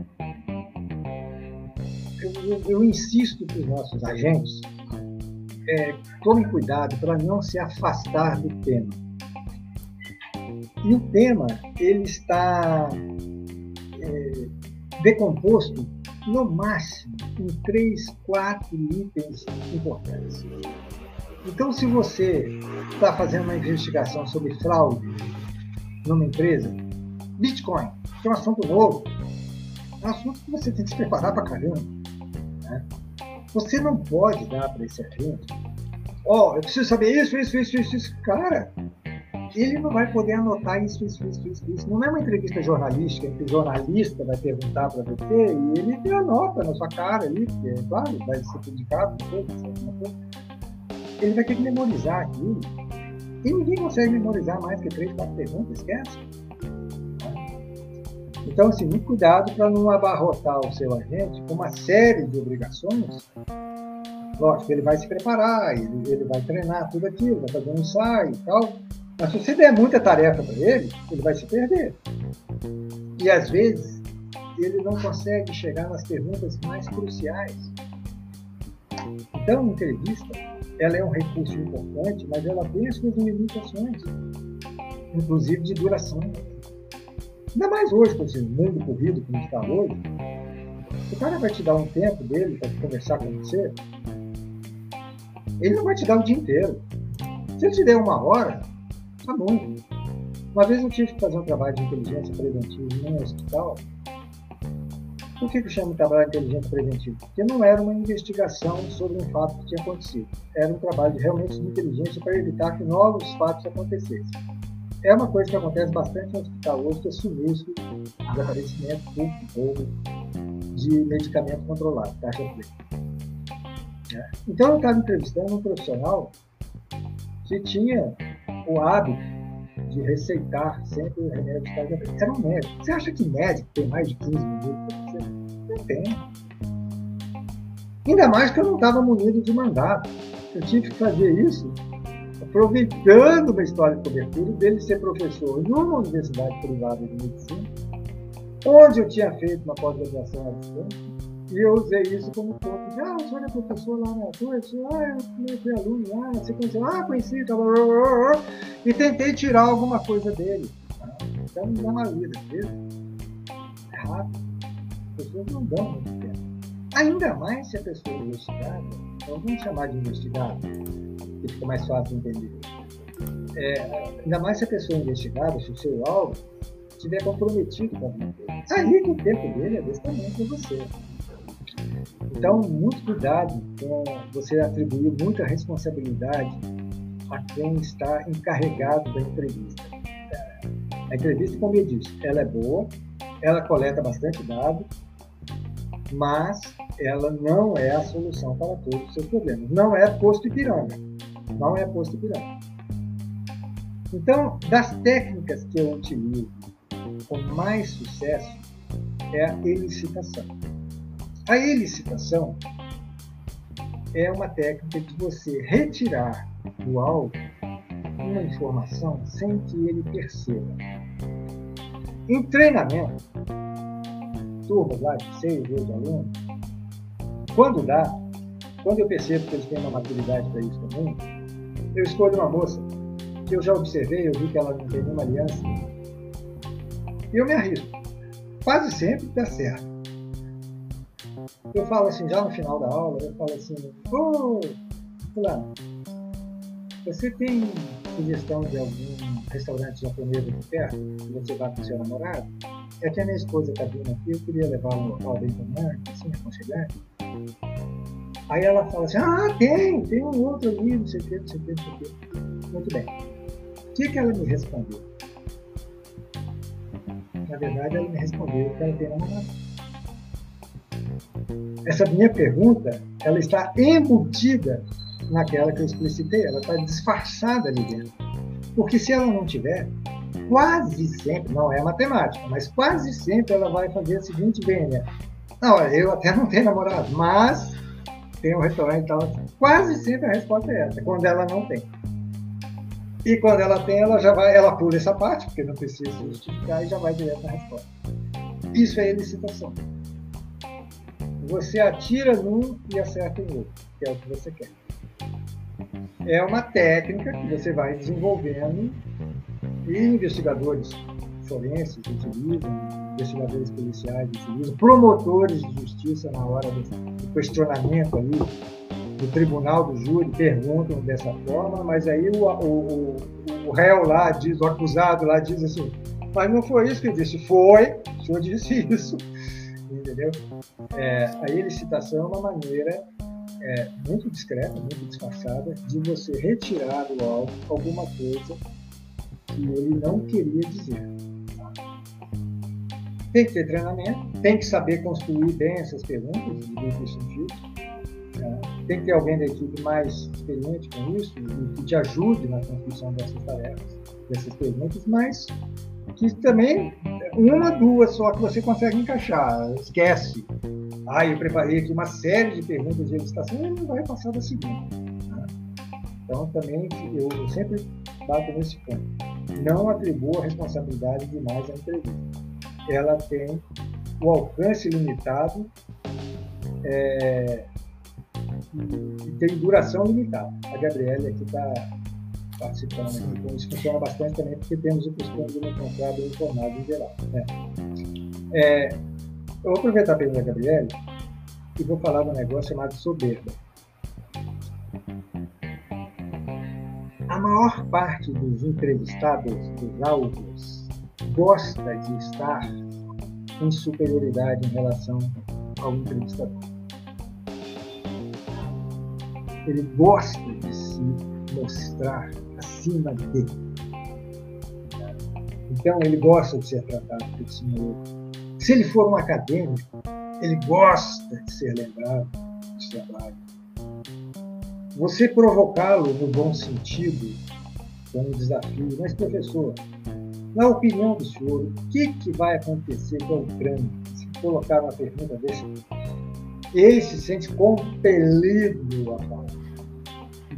eu, eu, eu, insisto para os nossos agentes é, tomem cuidado para não se afastar do tema. E o tema ele está é, decomposto no máximo, em três, quatro itens importantes. Então, se você está fazendo uma investigação sobre fraude numa empresa, Bitcoin, que é um assunto novo, é um assunto que você tem que se preparar para caramba. Né? Você não pode dar para esse agente, ó, oh, eu preciso saber isso, isso, isso, isso, isso. Cara, ele não vai poder anotar isso, isso, isso, isso, isso. Não é uma entrevista jornalística que o jornalista vai perguntar para você e ele anota na sua cara ali, porque, claro, vai ser publicado, ele vai ter que memorizar aquilo. E ninguém consegue memorizar mais que três, quatro perguntas, esquece. Então, assim, muito cuidado para não abarrotar o seu agente com uma série de obrigações. Lógico, ele vai se preparar, ele, ele vai treinar tudo aquilo, vai fazer um ensaio e tal. Mas se você der muita tarefa para ele, ele vai se perder. E às vezes ele não consegue chegar nas perguntas mais cruciais. Então, a entrevista, ela é um recurso importante, mas ela tem as suas limitações, inclusive de duração. Ainda mais hoje, com esse mundo corrido como está hoje, o cara vai te dar um tempo dele para conversar com você, ele não vai te dar o dia inteiro. Se ele te der uma hora, tá bom. Uma vez eu tive que fazer um trabalho de inteligência preventiva num hospital. Por que, eu chamo de trabalho de inteligência preventiva? Porque não era uma investigação sobre um fato que tinha acontecido. Era um trabalho realmente de inteligência para evitar que novos fatos acontecessem. É uma coisa que acontece bastante no hospital hoje, que é sumiço de aparecimento público de medicamento controlado, taxa preta. É. Então eu estava entrevistando um profissional que tinha o hábito de receitar sempre o remédio de preta. Era um médico. Você acha que médico tem mais de 15 minutos para você? Não tem. Ainda mais que eu não estava munido de mandato. Eu tive que fazer isso aproveitando uma história de cobertura dele ser professor numa universidade privada de medicina, onde eu tinha feito uma pós-graduação à distância, e eu usei isso como ponto de, ah, o senhor é professor lá na tua, ah, eu aluno lá, você conheceu, ah, conheci, tava, e tentei tirar alguma coisa dele. Tá? Então, dá uma vida, viu? É rápido. As pessoas não dão muito tempo. Ainda mais se a pessoa é investigada, então vamos chamar de investigado, que fica mais fácil de entender. É, ainda mais se a pessoa é investigada, se o seu alvo estiver comprometido com alguma coisa. Aí que o tempo dele é desse tamanho para você. Então, muito cuidado com você atribuir muita responsabilidade a quem está encarregado da entrevista. A entrevista, como eu disse, ela é boa, ela coleta bastante dado, mas ela não é a solução para todos os seus problemas. Não é posto Ipiranga. Não é posto Ipiranga. Então, das técnicas que eu utilizo com mais sucesso é a elicitação. A elicitação é uma técnica de você retirar do alvo uma informação sem que ele perceba. Em treinamento, turmas lá de seis, oito alunos, quando dá, quando eu percebo que eles têm uma maturidade para isso também, eu escolho uma moça que eu já observei, eu vi que ela não tem nenhuma aliança, e eu me arrisco. Quase sempre dá certo eu falo assim, já no final da aula, eu falo assim, oh, fulano, você tem sugestão de algum restaurante japonês aqui perto, que você vá com seu namorado? É que a minha esposa está vindo aqui, eu queria levar no local bem romântico, assim, aconchegante. Aí ela fala assim, ah, tem, tem um outro ali, não sei o que, não sei o que, não sei o que. Muito bem. O que, que ela me respondeu? Na verdade, ela me respondeu que ela tem namorado essa minha pergunta, ela está embutida naquela que eu explicitei, ela está disfarçada ali dentro. Porque se ela não tiver, quase sempre, não é matemática, mas quase sempre ela vai fazer a seguinte vênia. Não, eu até não tenho namorado, mas tem um restaurante e tal. Quase sempre a resposta é essa, quando ela não tem. E quando ela tem, ela já vai, ela pula essa parte, porque não precisa justificar, e já vai direto na resposta. Isso é elicitação. Você atira num e acerta em outro, que é o que você quer. É uma técnica que você vai desenvolvendo e investigadores forenses utilizam, investigadores policiais utilizam, promotores de justiça na hora do questionamento ali do tribunal do júri perguntam dessa forma, mas aí o, o, o, réu lá diz, o acusado lá diz assim, mas não foi isso que eu disse, foi, o senhor disse isso, entendeu? É, a elicitação é uma maneira é, muito discreta, muito disfarçada, de você retirar do alvo alguma coisa que ele não queria dizer. Tem que ter treinamento, tem que saber construir bem essas perguntas de duplo sentido. Tá? Tem que ter alguém da equipe mais experiente com isso e que te ajude na construção dessas tarefas, dessas perguntas, mas que também uma, duas só que você consegue encaixar. Esquece. Ah, eu preparei aqui uma série de perguntas de registração e não vai passar da segunda. Né? Então, também, eu, sempre bato nesse ponto. Não atribua responsabilidade demais à entrevista. Ela tem o alcance limitado é, e tem duração limitada. A Gabriela aqui está participando aqui. Então, isso funciona bastante também porque temos o costume de nos encontrar bem informado em geral. Né? É, eu vou aproveitar a pergunta da Gabriele e vou falar de um negócio chamado soberba. A maior parte dos entrevistados, dos áudios, gosta de estar em superioridade em relação ao entrevistador. Ele gosta de se mostrar acima dele. Então, ele gosta de ser tratado por cima Se ele for um acadêmico, ele gosta de ser lembrado do trabalho. Você provocá-lo no bom sentido, com um desafio, mas professor, na opinião do senhor, o que, que vai acontecer com o Ucrânia se colocar uma pergunta desse? Ele se sente compelido a falar.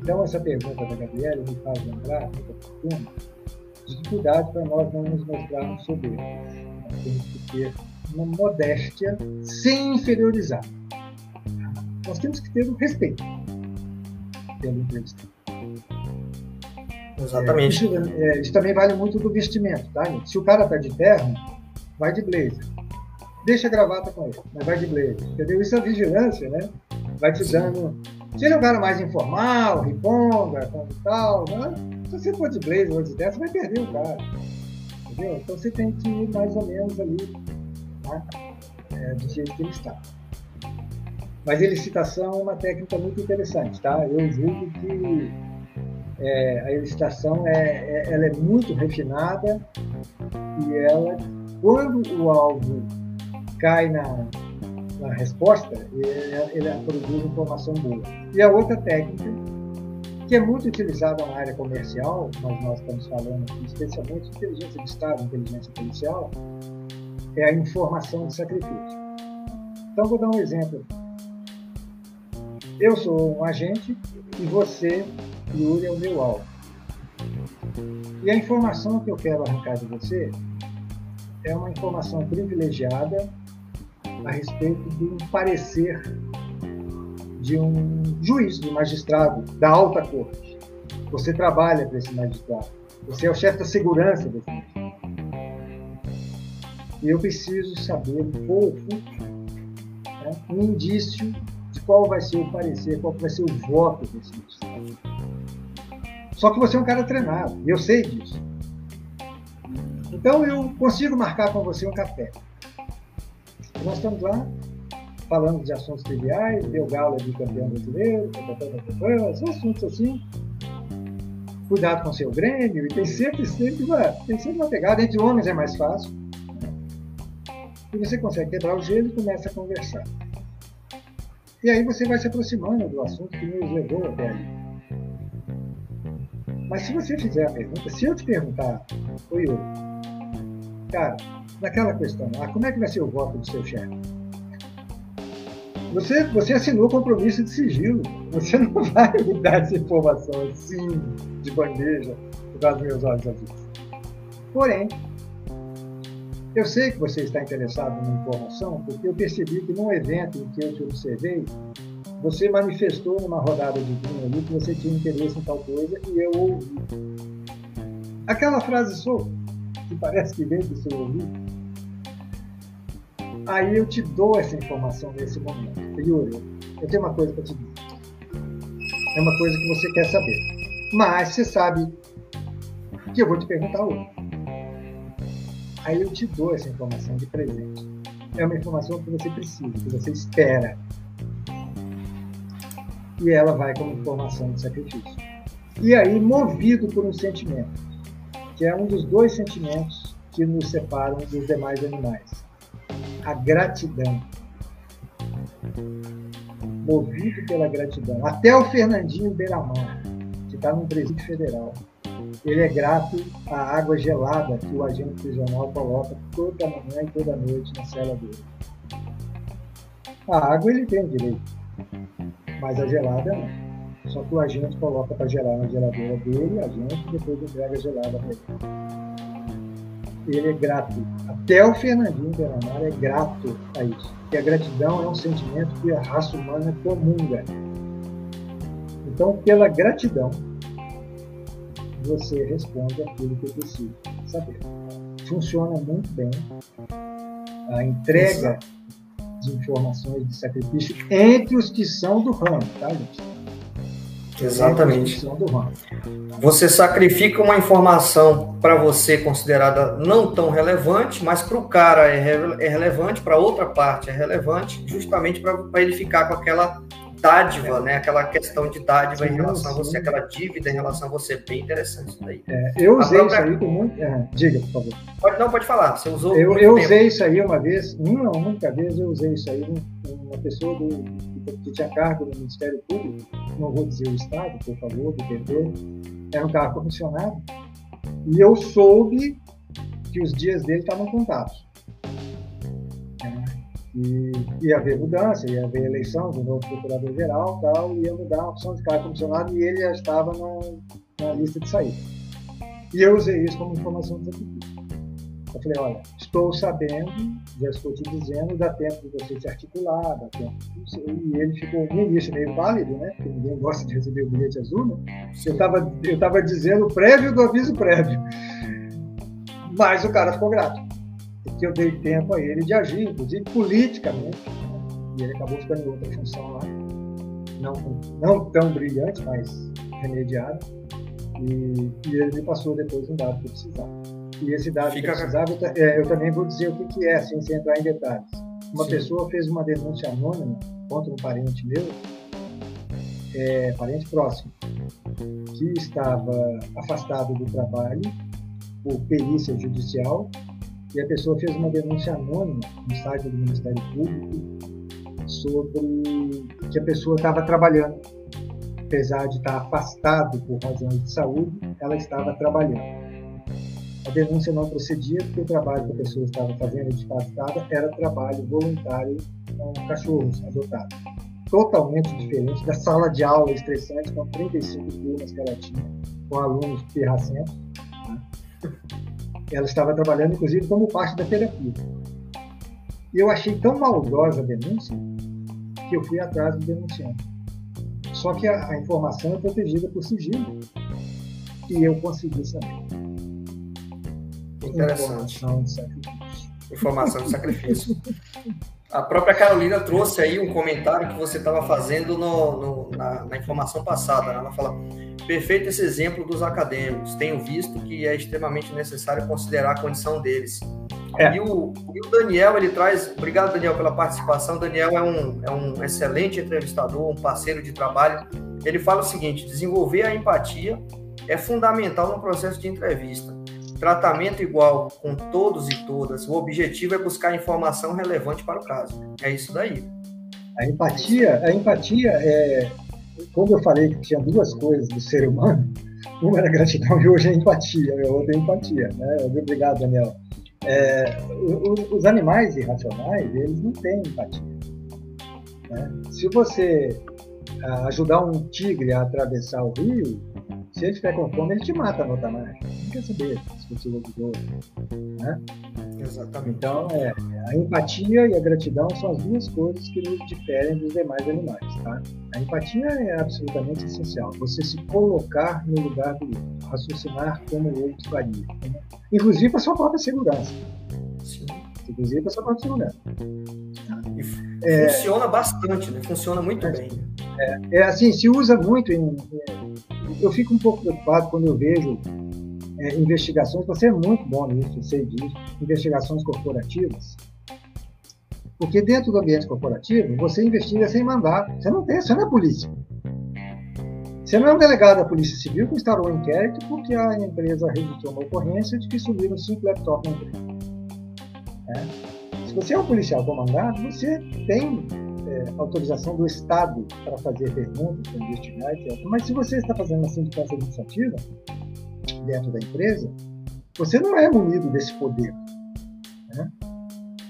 Então, essa pergunta da Gabriela me faz lembrar, muito oportuna, dificuldade para nós não nos mostrarmos soberbos. Nós temos que ter uma modéstia sem inferiorizar. Nós temos que ter o respeito pelo entrevistado. Exatamente. É, isso, é, isso, também vale muito do vestimento, tá, gente? Se o cara tá de terno, vai de blazer. Deixa a gravata com ele, mas vai de blazer. Entendeu? Isso é vigilância, né? Vai te dando. Se ele é um cara mais informal, riponga, como tal, né? se você for de blazer ou de terno, você vai perder o cara. Entendeu? Então você tem que ir mais ou menos ali, tá? É, do jeito que ele está. Mas elicitação é uma técnica muito interessante, tá? Eu julgo que é, a ilustração é, é, ela é muito refinada e ela, quando o alvo cai na, na resposta, ele, ele produz informação boa. E a outra técnica, que é muito utilizada na área comercial, mas nós estamos falando aqui especialmente de inteligência de Estado, inteligência policial, é a informação de sacrifício. Então, vou dar um exemplo. Eu sou um agente e você Yuri é o meu alvo. E a informação que eu quero arrancar de você é uma informação privilegiada a respeito de um parecer de um juiz, de um magistrado da alta corte. Você trabalha para esse magistrado. Você é o chefe da segurança desse magistrado. E eu preciso saber um pouco, né, um indício de qual vai ser o parecer, qual vai ser o voto desse magistrado. Só que você é um cara treinado, e eu sei disso. Então eu consigo marcar com você um café. Nós estamos lá falando de assuntos triviais, deu gala de campeão brasileiro, são assuntos assim. Cuidado com seu Grêmio, e tem sempre, sempre, uma, tem sempre uma pegada. Entre homens é mais fácil. E você consegue quebrar o gelo e começa a conversar. E aí você vai se aproximando do assunto que nos levou até ali. Mas se você fizer a pergunta, se eu te perguntar, oi, Yuri, cara, naquela questão, ah, como é que vai ser o voto do seu chefe? Você, você assinou compromisso de sigilo. Você não vai me dar essa informação assim, de bandeja, dos meus olhos azuis. Porém, eu sei que você está interessado na informação, porque eu percebi que num evento em que eu te observei, você manifestou numa rodada de vinho ali que você tinha interesse em tal coisa e eu ouvi. Aquela frase solta, que parece que vem do seu ouvido, aí eu te dou essa informação nesse momento. Yuri, eu tenho uma coisa para te dizer. É uma coisa que você quer saber. Mas você sabe que eu vou te perguntar hoje. Aí eu te dou essa informação de presente. É uma informação que você precisa, que você espera e ela vai como informação de sacrifício. E aí, movido por um sentimento, que é um dos dois sentimentos que nos separam dos demais animais: a gratidão. Movido pela gratidão. Até o Fernandinho Beiramar, que está no presídio federal, ele é grato à água gelada que o agente prisional coloca toda manhã e toda noite na cela dele. A água ele tem direito mas a gelada não. Só que o agente coloca para gelar na geladeira dele, a gente depois entrega a gelada para ele. Ele é grato. Até o Fernandinho Bernamar é grato a isso. Porque a gratidão é um sentimento que a raça humana comunga. Então, pela gratidão, você responde aquilo que eu preciso saber. Funciona muito bem. A entrega de informações de sacrifício entre os que são do ramo, tá, gente? Exatamente. Você sacrifica uma informação para você considerada não tão relevante, mas para o cara é, re é relevante, para outra parte é relevante, justamente para ele ficar com aquela dádiva, é. né? Aquela questão de dádiva sim, em relação sim. a você, aquela dívida em relação a você. Bem interessante isso daí. É, eu usei própria... isso aí com muito. É, diga, por favor. Pode, não, pode falar. Você usou. Eu, eu usei isso aí uma vez, uma única vez eu usei isso aí. Uma pessoa do, que tinha cargo no Ministério Público, não vou dizer o Estado, por favor, do PT, era um cargo comissionado, e eu soube que os dias dele estavam contados. E ia haver mudança, ia haver eleição do novo procurador-geral tal, ia mudar a opção de cargo comissionado e ele já estava na, na lista de saída. E eu usei isso como informação de. Eu falei, olha, estou sabendo, já estou te dizendo, dá tempo de você se articular, dá tempo E ele ficou no início meio válido, né? Porque ninguém gosta de receber o bilhete azul, né? Eu estava eu tava dizendo prévio do aviso prévio. Mas o cara ficou grato. Porque eu dei tempo a ele de agir, inclusive politicamente. E ele acabou ficando em outra função lá. Não, não tão brilhante, mas remediada. E, e ele me passou depois um dado que eu precisava. E esse dado Fica... eu precisava, eu, é, eu, também vou dizer o que, que é, sem entrar em detalhes. Uma Sim. pessoa fez uma denúncia anônima contra um parente meu, é, parente próximo, que estava afastado do trabalho por perícia judicial, e a pessoa fez uma denúncia anônima no site do Ministério Público sobre que a pessoa estava trabalhando. Apesar de estar afastado por razões de saúde, ela estava trabalhando. A denúncia não procedia porque o trabalho que a pessoa estava fazendo disfarçada era trabalho voluntário com cachorros adotados. Totalmente diferente da sala de aula estressante com 35 turmas que ela tinha, com alunos pirracentos. Né? Ela estava trabalhando, inclusive, como parte da terapia. E eu achei tão maldosa a denúncia que eu fui atrás do denunciante. Só que a, a informação é protegida por sigilo. E eu consegui saber. Interessante. Informação de sacrifício. Informação de sacrifício. A própria Carolina trouxe aí um comentário que você estava fazendo no, no, na, na, informação passada. Né? Ela fala: perfeito esse exemplo dos acadêmicos. Tenho visto que é extremamente necessário considerar a condição deles. É. E, o, e, o, Daniel, ele traz. Obrigado, Daniel, pela participação. O Daniel é um, é um excelente entrevistador, um parceiro de trabalho. Ele fala o seguinte: desenvolver a empatia é fundamental no processo de entrevista tratamento igual com todos e todas. O objetivo é buscar informação relevante para o caso. É isso daí. A empatia, a empatia é, quando eu falei que tinha duas coisas do ser humano, uma era gratidão e hoje é empatia, a outra é empatia. Né? Obrigado, Daniel. É, os, animais irracionais, eles não têm empatia. Né? Se você ah, ajudar um tigre a atravessar o rio, se ele estiver com fome, ele te mata no outra marcha. Não quer saber se você ajudou. Né? Exatamente. Então, é, a empatia e a gratidão são as duas coisas que nos diferem dos demais animais. Tá? A empatia é absolutamente essencial. Você se colocar no lugar do outro, raciocinar como o outro faria. Né? Inclusive para sua própria segurança. Sim. Inclusive para sua própria segurança. É, funciona bastante, né? funciona muito é, bem. É, é, assim, se usa muito em, eu fico um pouco preocupado quando eu vejo é, investigações, você é muito bom nisso, eu sei disso, investigações corporativas, porque dentro do ambiente corporativo, você investiga sem mandar, você não tem, você não é polícia. Você não é um delegado da Polícia Civil que instaurou um inquérito porque a empresa registrou uma ocorrência de que subiram cinco laptops na empresa. É. Se você é um policial comandado, você tem é, autorização do Estado para fazer perguntas, para investigar, etc. Mas se você está fazendo uma sindicância administrativa dentro da empresa, você não é munido desse poder. Né?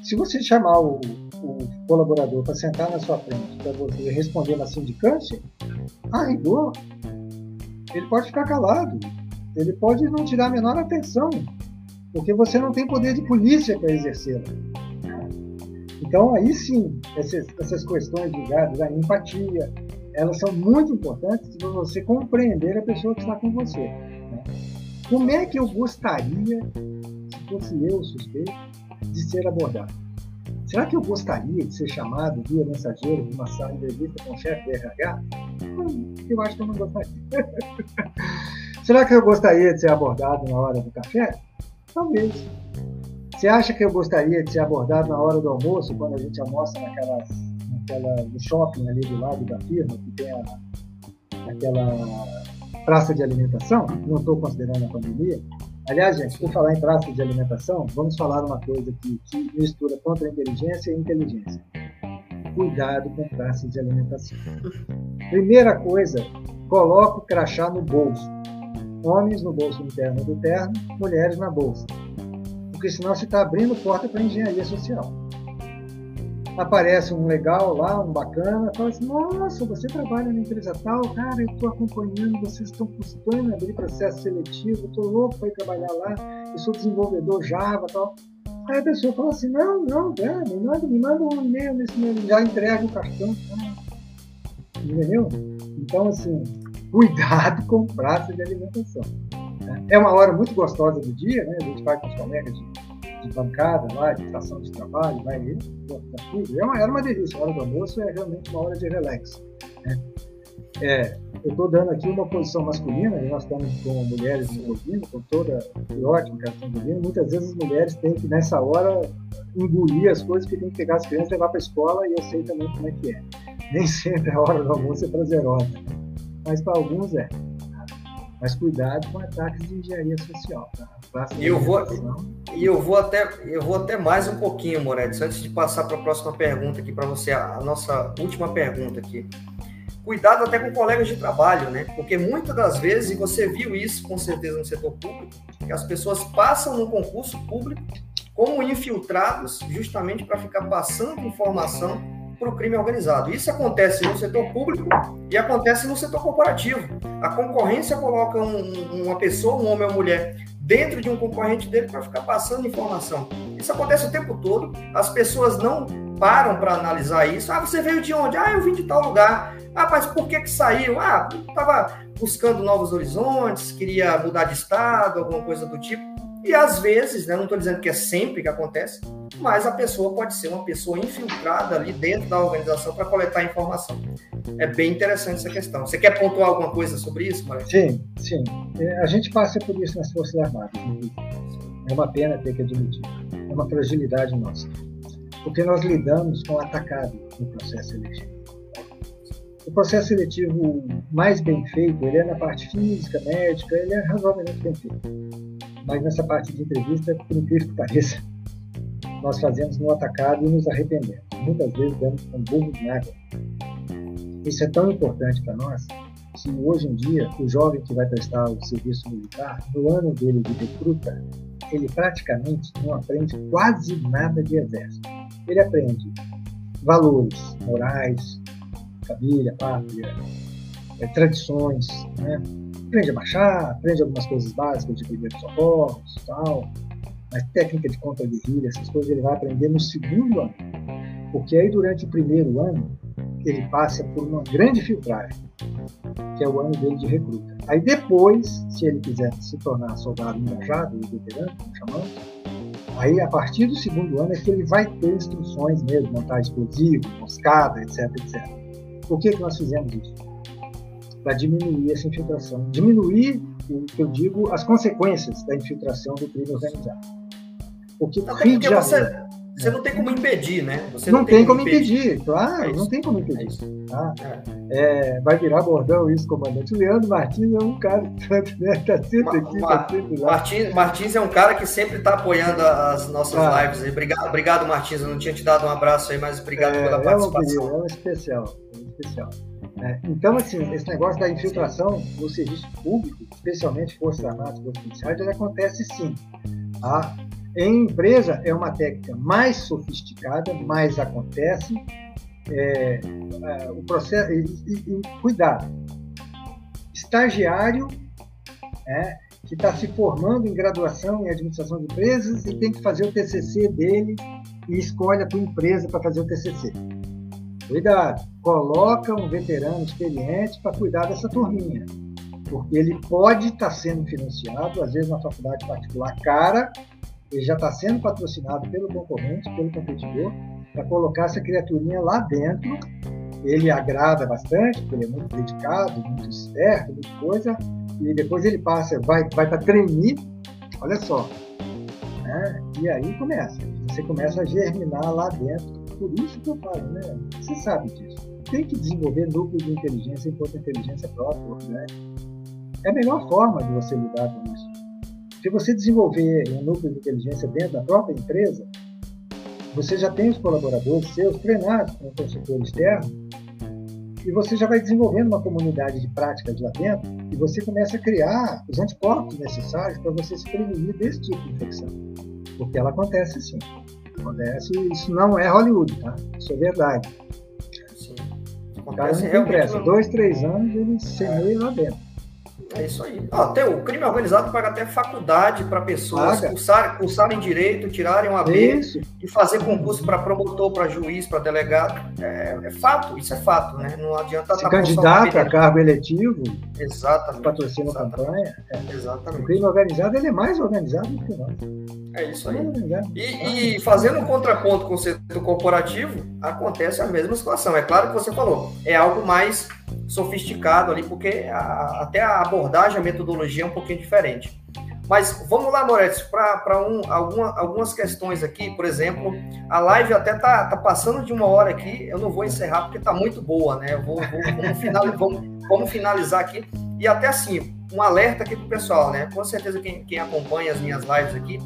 Se você chamar o, o colaborador para sentar na sua frente, para você responder na sindicância, a rigor, ele pode ficar calado, ele pode não te dar a menor atenção, porque você não tem poder de polícia para exercê-la. Então, aí sim, essas, essas questões ligadas à empatia, elas são muito importantes para você compreender a pessoa que está com você. Né? Como é que eu gostaria, se fosse eu suspeito, de ser abordado? Será que eu gostaria de ser chamado via mensageiro de uma sala de entrevista com o chefe do RH? Hum, eu acho que eu não gostaria. Será que eu gostaria de ser abordado na hora do café? Talvez. Você acha que eu gostaria de ser abordado na hora do almoço, quando a gente almoça naquelas, naquela, no shopping ali do lado da firma, que tem a, aquela praça de alimentação? Não estou considerando a pandemia. Aliás, gente, por falar em praça de alimentação, vamos falar uma coisa aqui que mistura contra-inteligência e inteligência. Cuidado com praças de alimentação. Primeira coisa, coloca o crachá no bolso. Homens no bolso interno do terno, mulheres na bolsa. Porque senão você está abrindo porta para engenharia social aparece um legal lá, um bacana, fala assim, nossa, você trabalha na empresa tal, cara, eu estou acompanhando, vocês estão custando abrir processo seletivo, estou louco para ir trabalhar lá, eu sou desenvolvedor Java tal. Aí a pessoa fala assim, não, não, é, me, manda, me manda um e-mail nesse e-mail, já entrega o cartão. Entendeu? Então, assim, cuidado com praça de alimentação. Né? É uma hora muito gostosa do dia, né? A gente vai com os colegas de de bancada lá, de estação de trabalho, vai tudo. É uma, era uma delícia. A hora do almoço é realmente uma hora de relax. Né? É, eu estou dando aqui uma posição masculina, e nós estamos com mulheres envolvindo, com toda. E ótimo que elas estão envolvindo. Muitas vezes as mulheres têm que, nessa hora, engolir as coisas que tem que pegar as crianças e levar para a escola, e eu sei também como é que é. Nem sempre a hora do almoço é prazerosa, mas para alguns é. Mas cuidado com ataques de engenharia social. Tá? E eu vou, e eu vou até eu vou até mais um pouquinho, Moretti, antes de passar para a próxima pergunta aqui para você, a nossa última pergunta aqui. Cuidado até com colegas de trabalho, né? Porque muitas das vezes, e você viu isso com certeza no setor público, que as pessoas passam no concurso público como infiltrados justamente para ficar passando informação para o crime organizado. Isso acontece no setor público e acontece no setor corporativo. A concorrência coloca um, uma pessoa, um homem ou mulher, dentro de um concorrente dele para ficar passando informação. Isso acontece o tempo todo. As pessoas não param para analisar isso. Ah, você veio de onde? Ah, eu vim de tal lugar. Ah, mas por que que saiu? Ah, estava buscando novos horizontes, queria mudar de estado, alguma coisa do tipo. E às vezes, né, não estou dizendo que é sempre que acontece, mas a pessoa pode ser uma pessoa infiltrada ali dentro da organização para coletar informação. É bem interessante essa questão. Você quer pontuar alguma coisa sobre isso, Maria? Sim, sim. É, a gente passa por isso nas Forças Armadas. É uma pena ter que admitir. É uma fragilidade nossa. Porque nós lidamos com o atacado no processo seletivo. O processo seletivo mais bem feito, ele é na parte física, médica, ele é razoavelmente bem feito. Mas nessa parte de entrevista, por incrível que pareça, nós fazemos no atacado e nos arrependemos. Muitas vezes damos com burros na água. Isso é tão importante para nós que hoje em dia o jovem que vai prestar o serviço militar, no ano dele de recruta, ele praticamente não aprende quase nada de exército. Ele aprende valores morais, família, pátria, é, tradições, né? Aprende a baixar, aprende algumas coisas básicas de primeiros socorros, tal, mas técnica de contra-guerrilha, essas coisas ele vai aprender no segundo ano. Porque aí, durante o primeiro ano, ele passa por uma grande filtragem, que é o ano dele de recruta. Aí depois, se ele quiser se tornar soldado engajado, veterano, como chamamos, aí a partir do segundo ano é que ele vai ter instruções mesmo, montar explosivo, moscada, etc, etc. Por que, que nós fizemos isso? Para diminuir essa infiltração. Diminuir, o que eu digo, as consequências da infiltração do crime organizado. Porque, Até Rio porque você, você não tem como impedir, né? Você não, não tem, tem, como impedir, impedir. claro, é não tem como impedir. É tá? É, vai virar bordão isso, comandante. O Leandro Martins é um cara que está tá sempre aqui, Ma tá sempre lá. Martins, Martins é um cara que sempre está apoiando as nossas ah. lives. Obrigado, obrigado, Martins. Eu não tinha te dado um abraço aí, mas obrigado é, pela participação. É um, é um especial, é um especial. É, então, assim, esse negócio da infiltração no serviço público, especialmente Forças Armadas e Forças Policiais, ele acontece sim. Tá? Em empresa é uma técnica mais sofisticada, mais acontece. É, é, o processo, e, e, e, cuidado, estagiário é, que está se formando em graduação em administração de empresas e tem que fazer o TCC dele e escolhe a tua empresa para fazer o TCC. Cuidado, coloca um veterano experiente para cuidar dessa turminha. porque ele pode estar tá sendo financiado, às vezes na faculdade particular cara, ele já está sendo patrocinado pelo concorrente, pelo competidor, para colocar essa criaturinha lá dentro. Ele agrada bastante, porque ele é muito dedicado, muito esperto, muita coisa, e depois ele passa, vai, vai para treinar, olha só. Né? E aí começa, você começa a germinar lá dentro. Por isso que eu falo, né? Você sabe disso. Tem que desenvolver núcleo de inteligência enquanto inteligência própria, né? É a melhor forma de você lidar com isso. Se você desenvolver um núcleo de inteligência dentro da própria empresa, você já tem os colaboradores seus treinados com um consultor externo e você já vai desenvolvendo uma comunidade de práticas lá dentro e você começa a criar os anticorpos necessários para você se prevenir desse tipo de infecção. Porque ela acontece sim. Acontece, isso não é Hollywood, tá? Isso é verdade. Sim. O cara não tem pressa. Dois, três anos ele semeia lá dentro. É isso aí. Ah, até o crime organizado paga até faculdade para pessoas cursar, cursarem direito, tirarem uma B e fazer concurso para promotor, para juiz, para delegado. É, é, fato, isso é fato, né? Não adianta Se candidato a cargo eletivo, exatamente, patrocina a campanha. É. Exatamente. O crime organizado ele é mais organizado do que nós. É isso aí. E, e, fazendo um contraponto com o setor corporativo, acontece a mesma situação. É claro que você falou, é algo mais sofisticado ali, porque a, até a abordagem, a metodologia é um pouquinho diferente. Mas vamos lá, Moretti, para um, alguma, algumas questões aqui. Por exemplo, a live até tá, tá passando de uma hora aqui. Eu não vou encerrar porque tá muito boa, né? Eu vou, vou vamos, final, vamos, vamos finalizar aqui. E até assim, um alerta aqui pro pessoal, né? Com certeza quem, quem acompanha as minhas lives aqui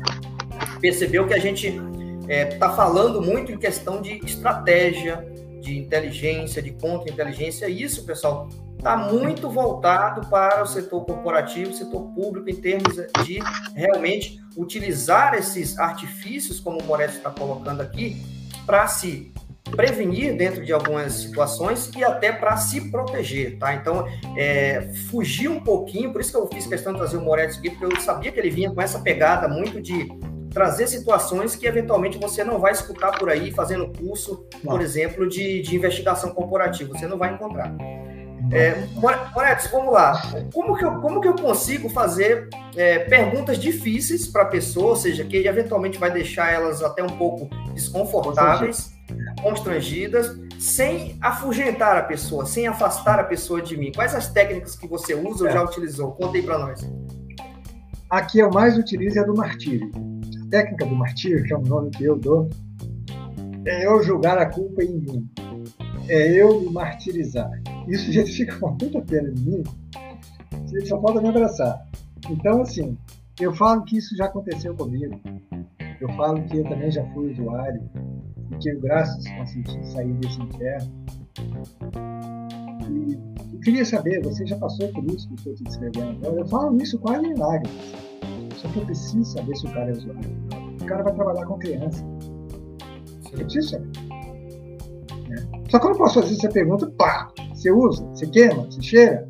percebeu que a gente está é, tá falando muito em questão de estratégia, de inteligência, de contra-inteligência. Isso, pessoal, está muito voltado para o setor corporativo, setor público, em termos de realmente utilizar esses artifícios, como o Moretti está colocando aqui, para se prevenir dentro de algumas situações e até para se proteger, tá? Então, é, fugir um pouquinho, por isso que eu fiz questão de trazer o Moretti aqui, porque eu sabia que ele vinha com essa pegada muito de trazer situações que eventualmente você não vai escutar por aí fazendo curso, por exemplo, de, de investigação corporativa. Você não vai encontrar. É, Moretos, vamos lá. Como que eu, como que eu consigo fazer é, perguntas difíceis para a pessoa, ou seja, que eventualmente vai deixar elas até um pouco desconfortáveis, constrangidas, sem afugentar a pessoa, sem afastar a pessoa de mim? Quais as técnicas que você usa ou é. já utilizou? Conta aí para nós. Aqui eu mais utilizo é a do martírio técnica do martírio, que é um nome que eu dou, é eu julgar a culpa em mim. É eu me martirizar. Isso, gente, fica com muita pena em mim. Você só falta me abraçar. Então, assim, eu falo que isso já aconteceu comigo. Eu falo que eu também já fui usuário e tive graças consenti sair desse inferno. E eu queria saber, você já passou por isso que eu estou te descrevendo? Eu falo isso quase em lágrimas. Só que eu preciso saber se o cara é usuário. O cara vai trabalhar com criança. Eu preciso saber. É. Só que eu não posso fazer essa pergunta, pá, você usa, você queima, você cheira.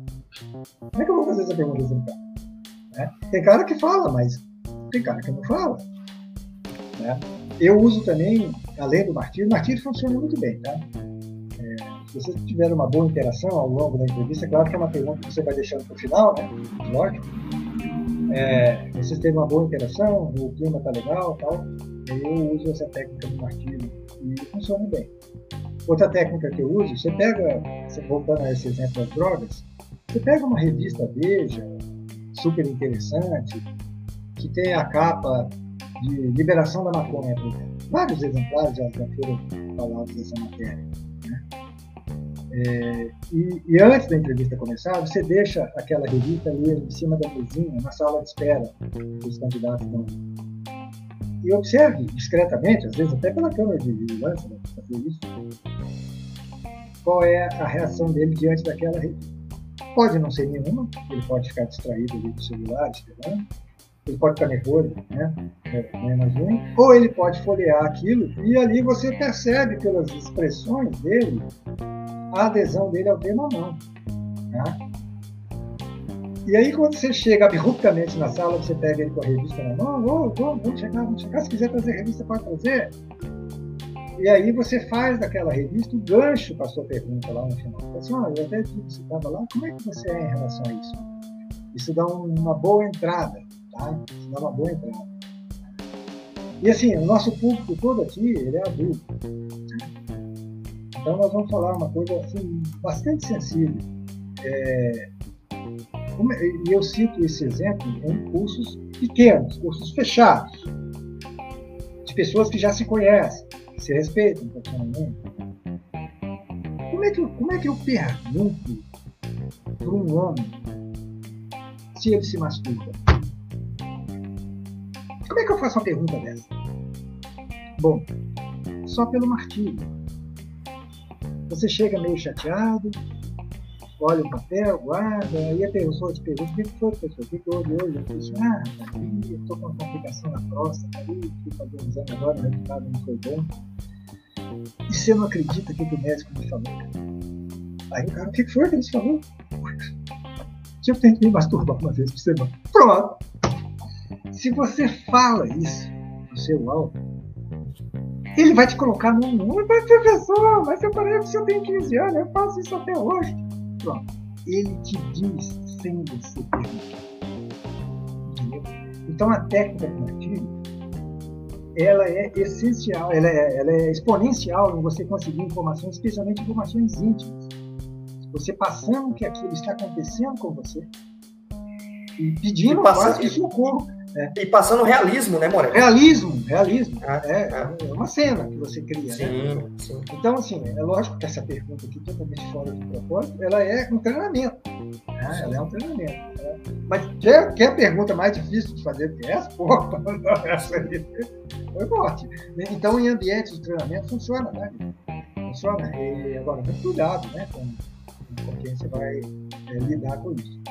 Como é que eu vou fazer essa pergunta assim, cara? É. Tem cara que fala, mas tem cara que não fala. Né? Eu uso também, além do martírio, o martírio funciona muito bem, tá? É, se você tiver uma boa interação ao longo da entrevista, é claro que é uma pergunta que você vai deixando para o final, né? Lógico é, vocês têm uma boa interação, o clima tá legal tal, eu uso essa técnica do martírio e funciona bem. Outra técnica que eu uso, você pega, voltando a esse exemplo das drogas, você pega uma revista Veja, super interessante, que tem a capa de liberação da maconha. Vários exemplares já, já foram falados dessa matéria. É, e, e, antes da entrevista começar, você deixa aquela revista ali em cima da mesinha, na sala de espera dos candidatos. Então. E observe discretamente, às vezes até pela câmera de vigilância, né, fazer isso, qual é a reação dele diante daquela revista. Pode não ser nenhuma, ele pode ficar distraído ali do celular, esperando, ele pode ficar nervoso, né? É, ou ele pode folhear aquilo e ali você percebe pelas expressões dele a adesão dele ao tema não. Né? E aí, quando você chega abruptamente na sala, você pega ele com a revista na mão, oh, oh, vamos chegar, vamos chegar, se quiser trazer revista, pode trazer. E aí você faz daquela revista um gancho para a sua pergunta lá no final. Assim, olha, eu até estava lá, como é que você é em relação a isso? Isso dá uma boa entrada, tá? Isso dá uma boa entrada. E assim, o nosso público todo aqui, ele é adulto. Né? Então nós vamos falar uma coisa assim, bastante sensível. É, e eu cito esse exemplo em cursos pequenos, cursos fechados, de pessoas que já se conhecem, que se respeitam profissionalmente. Como é que, como é que eu pergunto para um homem se ele se masturba? Como é que eu faço uma pergunta dessa? Bom, só pelo martírio. Você chega meio chateado, olha o papel, guarda, aí a pessoa te pergunta, o que foi, professor? O que houve hoje? Eu disse, ah, estou com uma complicação na próstata aí, fui fazer um exame agora, o resultado não foi bom. E você não acredita que o médico me falou? Aí o cara, o que foi que ele falou? Eu tenho que me masturbar uma vez por semana. Pronto! Se você fala isso no seu alto, ele vai te colocar num mundo, mas professor, mas eu parei que eu tenho 15 anos, eu faço isso até hoje. Pronto. Ele te diz sem você perguntar. Então a técnica martírio, ela é essencial, ela é, ela é exponencial em você conseguir informações, especialmente informações íntimas. Você passando que aquilo está acontecendo com você e pedindo e passando, quase socorro. É. E passando realismo, né, Moreira? Realismo, realismo. É, é, é, uma cena que você cria, né? sim, né? Sim. Então, assim, é lógico que essa pergunta aqui, totalmente fora do propósito, ela é um treinamento. Né? Ela é um treinamento. Né? Mas quer, quer a pergunta mais difícil de fazer que essa? Pô, essa aí foi forte. Então, em ambientes de treinamento, funciona, né? Funciona. E agora, muito cuidado, né? Com, com quem você vai é, lidar com isso.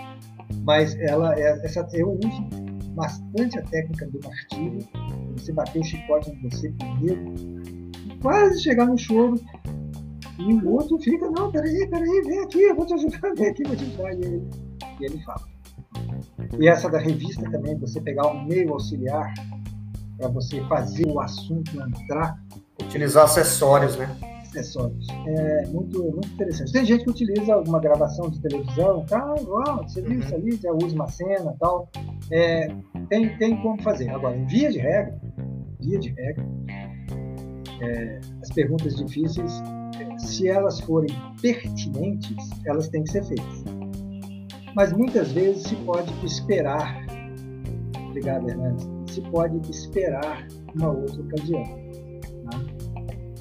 Mas ela, é, essa, eu uso bastante a técnica do martírio, você bater o chicote em você primeiro, quase chegar no choro, e o outro fica, não, peraí, peraí, vem aqui, eu vou te ajudar, vem aqui, vou te ajudar, e ele, e ele fala. E essa da revista também, você pegar um meio auxiliar para você fazer o assunto entrar. Utilizar acessórios, né? Acessórios. É muito, muito interessante. Tem gente que utiliza alguma gravação de televisão, tá? Uau, você viu isso ali, já usa uma cena tal. É, tem, tem como fazer. Agora, em via de regra, via de regra, é, as perguntas difíceis, se elas forem pertinentes, elas têm que ser feitas. Mas muitas vezes se pode esperar, obrigado, Hernandes, se pode esperar uma outra ocasião.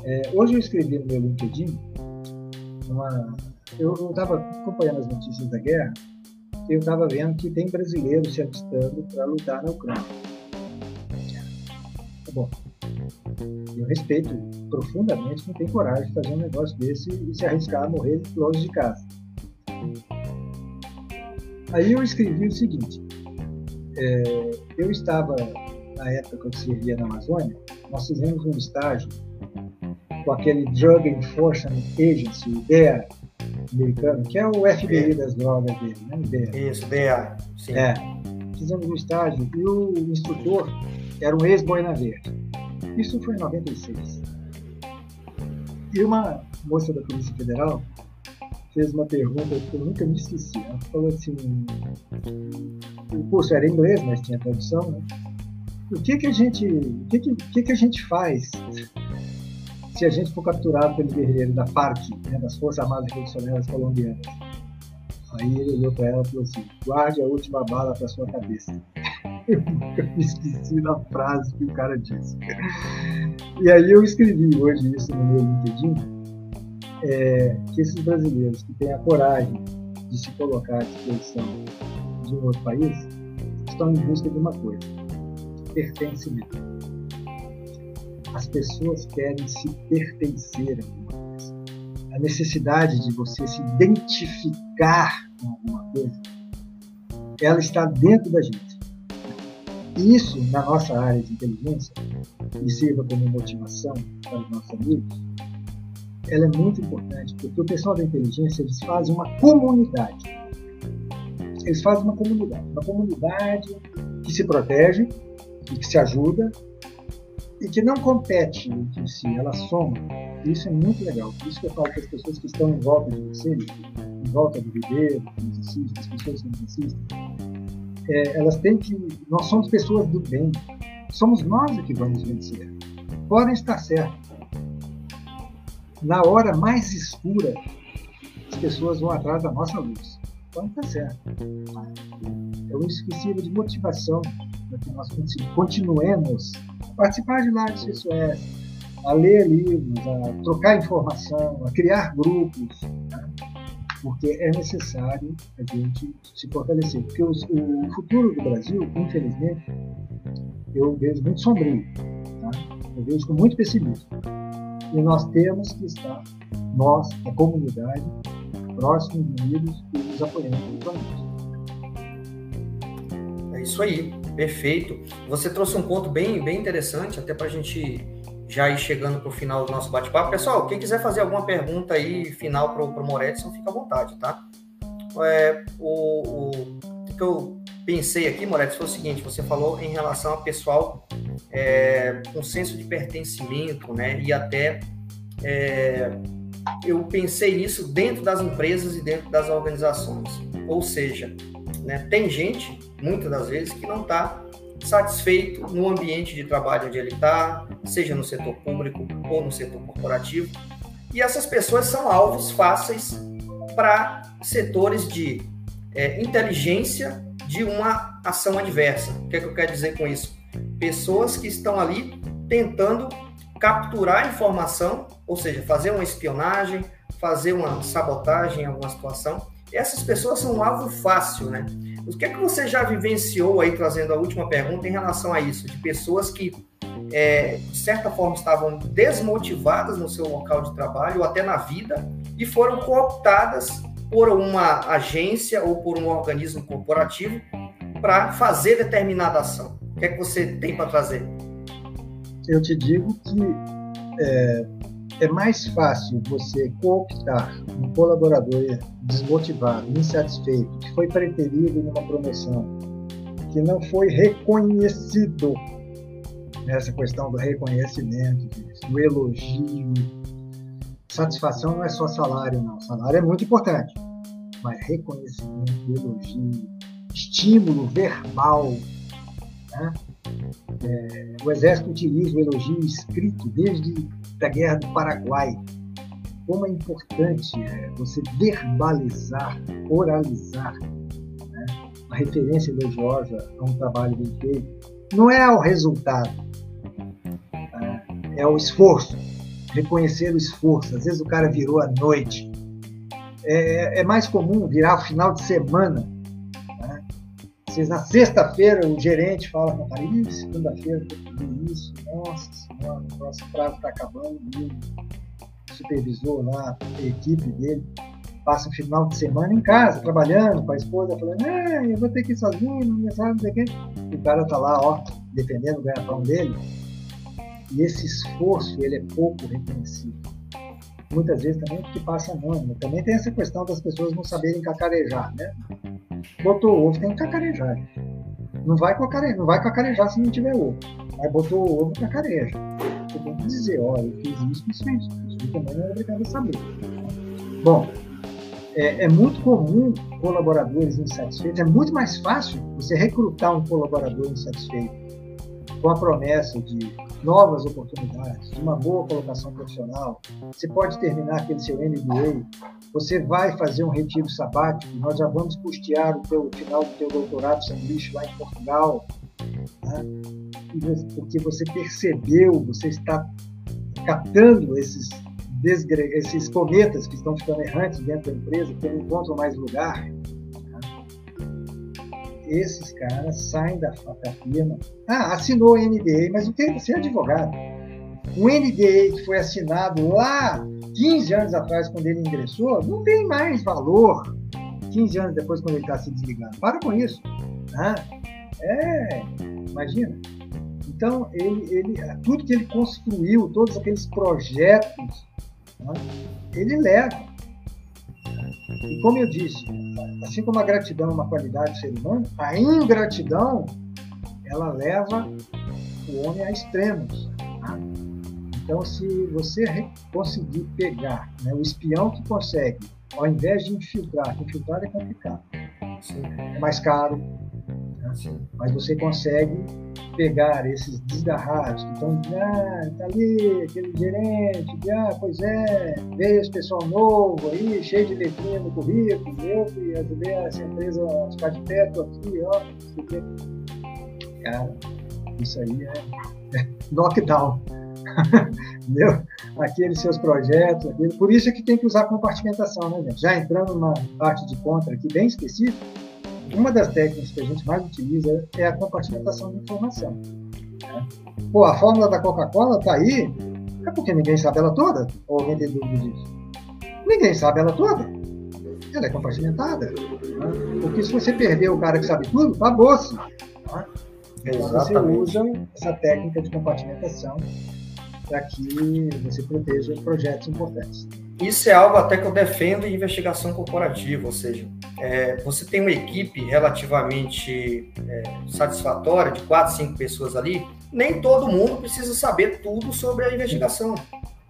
É, hoje eu escrevi no meu LinkedIn, uma, eu estava acompanhando as notícias da guerra, eu estava vendo que tem brasileiros se alistando para lutar na Ucrânia. Tá bom. Eu respeito profundamente quem tem coragem de fazer um negócio desse e se arriscar a morrer longe de casa. Aí eu escrevi o seguinte: é, eu estava, na época que eu servia na Amazônia, nós fizemos um estágio com aquele Drug Enforcement Agency, o DEA americano, que é o FBI das drogas dele, né? DEA. Isso, DEA, sim. É. Fizemos um estágio e o instrutor era um ex-boina verde. Isso foi em 96. E uma moça da Polícia Federal fez uma pergunta que eu nunca me esqueci. Ela falou assim: o curso era em inglês, mas tinha tradução, né? O que que a gente, o que que, o que, que a gente faz se a gente for capturado pelo guerreiro da FARC, né, das Forças Armadas Revolucionárias Colombianas. Aí ele olhou para ela e falou assim: guarde a última bala para sua cabeça. Eu nunca me esqueci da frase que o cara disse. E aí eu escrevi hoje isso no meu LinkedIn, é, que esses brasileiros que têm a coragem de se colocar à disposição de um outro país estão em busca de uma coisa: pertencimento as pessoas querem se pertencer a alguma coisa. A necessidade de você se identificar com alguma coisa, ela está dentro da gente. Isso, na nossa área de inteligência, e sirva como motivação para os nossos amigos, ela é muito importante, porque o pessoal da inteligência, eles fazem uma comunidade. Eles fazem uma comunidade. Uma comunidade que se protege e que se ajuda e que não compete entre si, ela soma. Isso é muito legal. Por isso que eu falo para as pessoas que estão em volta de você, em volta do do exercício, das pessoas que não assistem, é, elas têm que. Nós somos pessoas do bem. Somos nós que vamos vencer. Podem estar certos. Na hora mais escura, as pessoas vão atrás da nossa luz. Então está certo. É um sirva de motivação para que nós continuemos a participar de lives pessoais, a ler livros, a trocar informação, a criar grupos, né? porque é necessário a gente se fortalecer. Porque os, o futuro do Brasil, infelizmente, eu vejo muito sombrio, tá? eu vejo com muito pessimismo. E nós temos que estar, nós, a comunidade, próximos, unidos e nos apoiando mutuamente. É isso aí, perfeito. Você trouxe um ponto bem, bem interessante, até para a gente já ir chegando para o final do nosso bate-papo. Pessoal, quem quiser fazer alguma pergunta aí final para o Moretson, fica à vontade, tá? É, o, o, que eu pensei aqui, Moretson, foi o seguinte: você falou em relação a pessoal é, com senso de pertencimento, né? E até é, eu pensei nisso dentro das empresas e dentro das organizações. Ou seja, né, tem gente, muitas das vezes, que não está satisfeito no ambiente de trabalho onde ele está, seja no setor público ou no setor corporativo. E essas pessoas são alvos fáceis para setores de é, inteligência de uma ação adversa. O que, é que eu quero dizer com isso? Pessoas que estão ali tentando capturar informação, ou seja, fazer uma espionagem, fazer uma sabotagem em alguma situação. Essas pessoas são um alvo fácil, né? O que é que você já vivenciou aí, trazendo a última pergunta, em relação a isso? De pessoas que, é, de certa forma, estavam desmotivadas no seu local de trabalho ou até na vida e foram cooptadas por uma agência ou por um organismo corporativo para fazer determinada ação. O que é que você tem para trazer? Eu te digo que é, é mais fácil você cooptar um colaborador desmotivado, insatisfeito, que foi preterido numa promoção, que não foi reconhecido nessa questão do reconhecimento, do elogio. Satisfação não é só salário, não. Salário é muito importante, mas reconhecimento, elogio, estímulo verbal. Né? É, o Exército utiliza o elogio escrito desde a Guerra do Paraguai como é importante é, você verbalizar, oralizar né, uma referência elogiosa a um trabalho bem feito. Não é o resultado, é, é o esforço, reconhecer o esforço. Às vezes o cara virou à noite. É, é mais comum virar ao final de semana. Né? na sexta-feira o gerente fala com o cara, segunda-feira eu isso, nossa senhora, o nosso prazo está acabando, supervisor lá, a equipe dele, passa o final de semana em casa, trabalhando com a esposa, falando, ah, eu vou ter que ir sozinho, não sabe, não sei o quê. E o cara tá lá, ó, defendendo o ganha-pão dele. E esse esforço, ele é pouco reconhecido. Muitas vezes também porque passa anônimo. Também tem essa questão das pessoas não saberem cacarejar, né? Botou ovo, tem que cacarejar. Não vai cacarejar, não vai cacarejar se não tiver ovo. Aí botou o ovo, cacareja. Você tem que dizer, olha, eu fiz isso, isso, isso e também não é obrigado a saber. Bom, é, é, muito comum colaboradores insatisfeitos, é muito mais fácil você recrutar um colaborador insatisfeito com a promessa de novas oportunidades, de uma boa colocação profissional. Você pode terminar aquele seu MBA, você vai fazer um retiro sabático, nós já vamos custear o teu final do teu doutorado sanduíche lá em Portugal, né? porque você percebeu, você está captando esses esses cometas que estão ficando errantes dentro da empresa, que não encontram mais lugar? Esses caras saem da, da firma. Ah, assinou o NDA, mas o que você é advogado? O NDA que foi assinado lá 15 anos atrás, quando ele ingressou, não tem mais valor 15 anos depois, quando ele está se desligando. Para com isso. Né? É, imagina. Então, ele, ele, tudo que ele construiu, todos aqueles projetos né, ele leva. E como eu disse, assim como a gratidão é uma qualidade do ser humano, a ingratidão ela leva o homem a extremos. Tá? Então, se você conseguir pegar né, o espião que consegue, ao invés de infiltrar, infiltrar é complicado. É mais caro, Né? Mas você consegue pegar esses desgarrados que estão, ah, tá ali, aquele gerente, ah, pois é, veio esse pessoal novo aí, cheio de letrinha no currículo, eu que ajudei essa empresa a ficar de perto aqui, ó, Cara, isso aí é, é lockdown. Entendeu? Aqueles seus projetos, aquele... por isso é que tem que usar compartimentação, né, gente? Já entrando numa parte de contra aqui bem específica, uma das técnicas que a gente mais utiliza é a compartimentação de informação. Né? Pô, a fórmula da Coca-Cola está aí, é porque ninguém sabe ela toda? Ou alguém tem dúvida disso? Ninguém sabe ela toda. Ela é compartimentada. Né? Porque se você perder o cara que sabe tudo, acabou-se. Né? Então você usa essa técnica de compartimentação para que você proteja os projetos importantes. Isso é algo até que eu defendo em investigação corporativa, ou seja, é, você tem uma equipe relativamente é, satisfatória, de quatro, cinco pessoas ali, nem todo mundo precisa saber tudo sobre a investigação.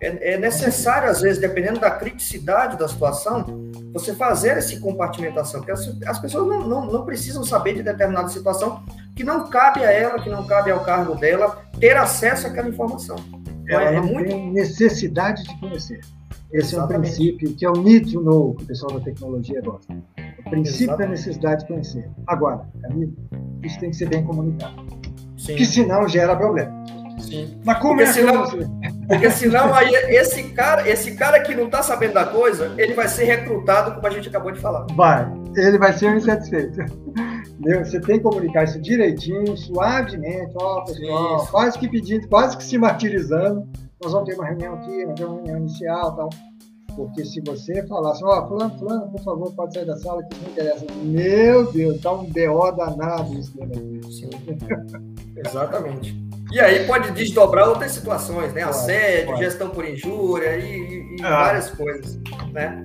É, é necessário, às vezes, dependendo da criticidade da situação, você fazer essa compartimentação, porque as, as pessoas não, não, não precisam saber de determinada situação que não cabe a ela, que não cabe ao cargo dela, ter acesso àquela informação. Ela é, é muito... tem necessidade de conhecer. Esse Exatamente. é um princípio que é o need to know, que o pessoal da tecnologia gosta. O princípio Exatamente. da necessidade de conhecer. Agora, amigo, isso tem que ser bem comunicado. Sim. Que senão gera problema. Sim. Mas como porque é senão, você... Porque senão aí esse cara, esse cara que não está sabendo da coisa, ele vai ser recrutado, como a gente acabou de falar. Vai. Ele vai ser um insatisfeito. Você tem que comunicar isso direitinho, suavemente, ó, pessoal, isso. quase que pedindo, quase que se martirizando. Nós vamos ter uma reunião aqui, nós temos uma reunião inicial tal. Porque se você falasse, ó, oh, fulano, fulano, por favor, pode sair da sala que isso não interessa. Meu Deus, tá um BO danado isso dentro Sim. Exatamente. E aí pode desdobrar outras situações, né? Assédio, pode. gestão por injúria e, e ah. várias coisas, né?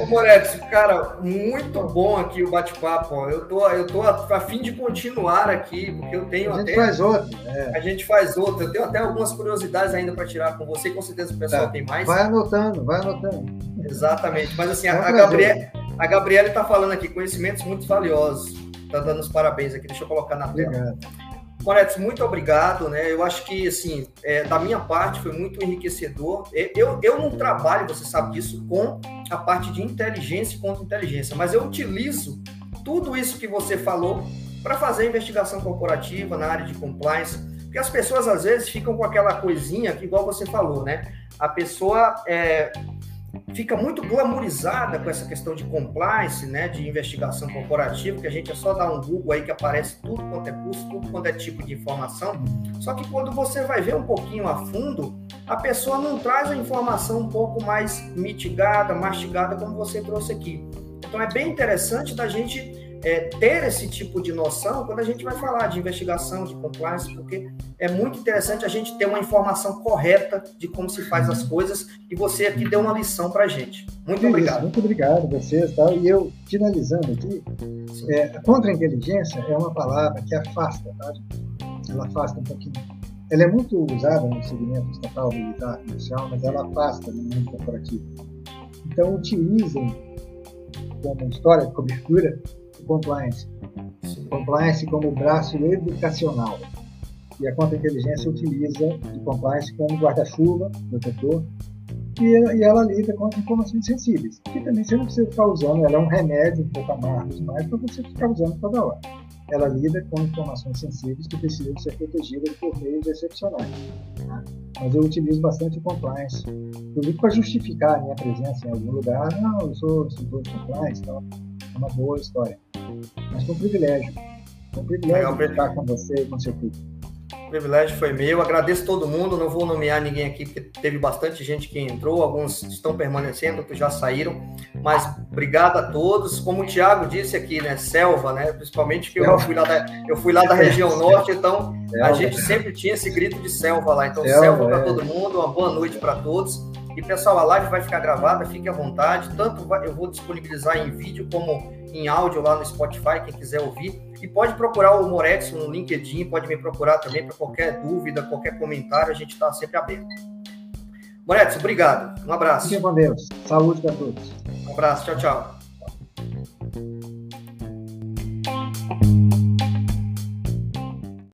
Ô Moretti, cara, muito bom aqui o bate-papo. Eu tô, eu tô a, a, fim de continuar aqui, porque eu tenho a gente até... faz outro. É. A gente faz outro. Eu tenho até algumas curiosidades ainda para tirar com você, com certeza o pessoal tá. tem mais. Vai anotando, vai anotando. Exatamente. Mas assim, a, a, Gabriele, a Gabriela está falando aqui, conhecimentos muito valiosos tá dando os parabéns aqui. Deixa eu colocar na tela. Obrigado. Muito obrigado, né? Eu acho que, assim, é, da minha parte foi muito enriquecedor. Eu, eu não trabalho, você sabe disso, com a parte de inteligência e contra-inteligência, mas eu utilizo tudo isso que você falou para fazer investigação corporativa na área de compliance, porque as pessoas às vezes ficam com aquela coisinha que, igual você falou, né? A pessoa é, fica muito glamourizada com essa questão de compliance, né, de investigação corporativa, que a gente é só dar um Google aí que aparece tudo quanto é curso, tudo quanto é tipo de informação. Só que quando você vai ver um pouquinho a fundo, a pessoa não traz a informação um pouco mais mitigada, mastigada, como você trouxe aqui. Então é bem interessante da gente é, ter esse tipo de noção quando a gente vai falar de investigação, de compliance, porque é muito interessante a gente ter uma informação correta de como se faz as coisas e você aqui deu uma lição para a gente. Muito obrigado. Muito obrigado a vocês. Tá? E eu, finalizando aqui, é, contra-inteligência é uma palavra que afasta, tá? ela afasta um pouquinho. Ela é muito usada no segmento estatal, militar, comercial, mas ela afasta no mundo corporativo. Então, utilizem como história de cobertura compliance. Compliance como braço educacional. E a contra-inteligência utiliza o compliance como guarda-chuva, protetor, e, e ela lida com informações sensíveis. Que também você não precisa ficar usando, ela é um remédio um pouco amargo demais para você ficar usando toda hora. Ela lida com informações sensíveis que precisam ser protegidas por meios excepcionais. Né? Mas eu utilizo bastante o compliance, inclusive para justificar a minha presença em algum lugar. Não, eu sou instrutor de compliance, então é uma boa história. Mas foi um privilégio. Foi um privilégio estar com você e com seu público. O privilégio foi meu. Agradeço todo mundo. Não vou nomear ninguém aqui, porque teve bastante gente que entrou. Alguns estão permanecendo, outros já saíram. Mas obrigado a todos. Como o Thiago disse aqui, né? Selva, né? Principalmente que eu fui lá da, eu fui lá da região norte, então a gente sempre tinha esse grito de selva lá. Então, selva, para é. todo mundo. Uma boa noite para todos. E pessoal, a live vai ficar gravada, fique à vontade. Tanto eu vou disponibilizar em vídeo como em áudio lá no Spotify, quem quiser ouvir. E pode procurar o Moretson no LinkedIn, pode me procurar também para qualquer dúvida, qualquer comentário, a gente está sempre aberto. Moretson, obrigado. Um abraço. Fiquem com Deus. Saúde para todos. Um abraço. Tchau, tchau.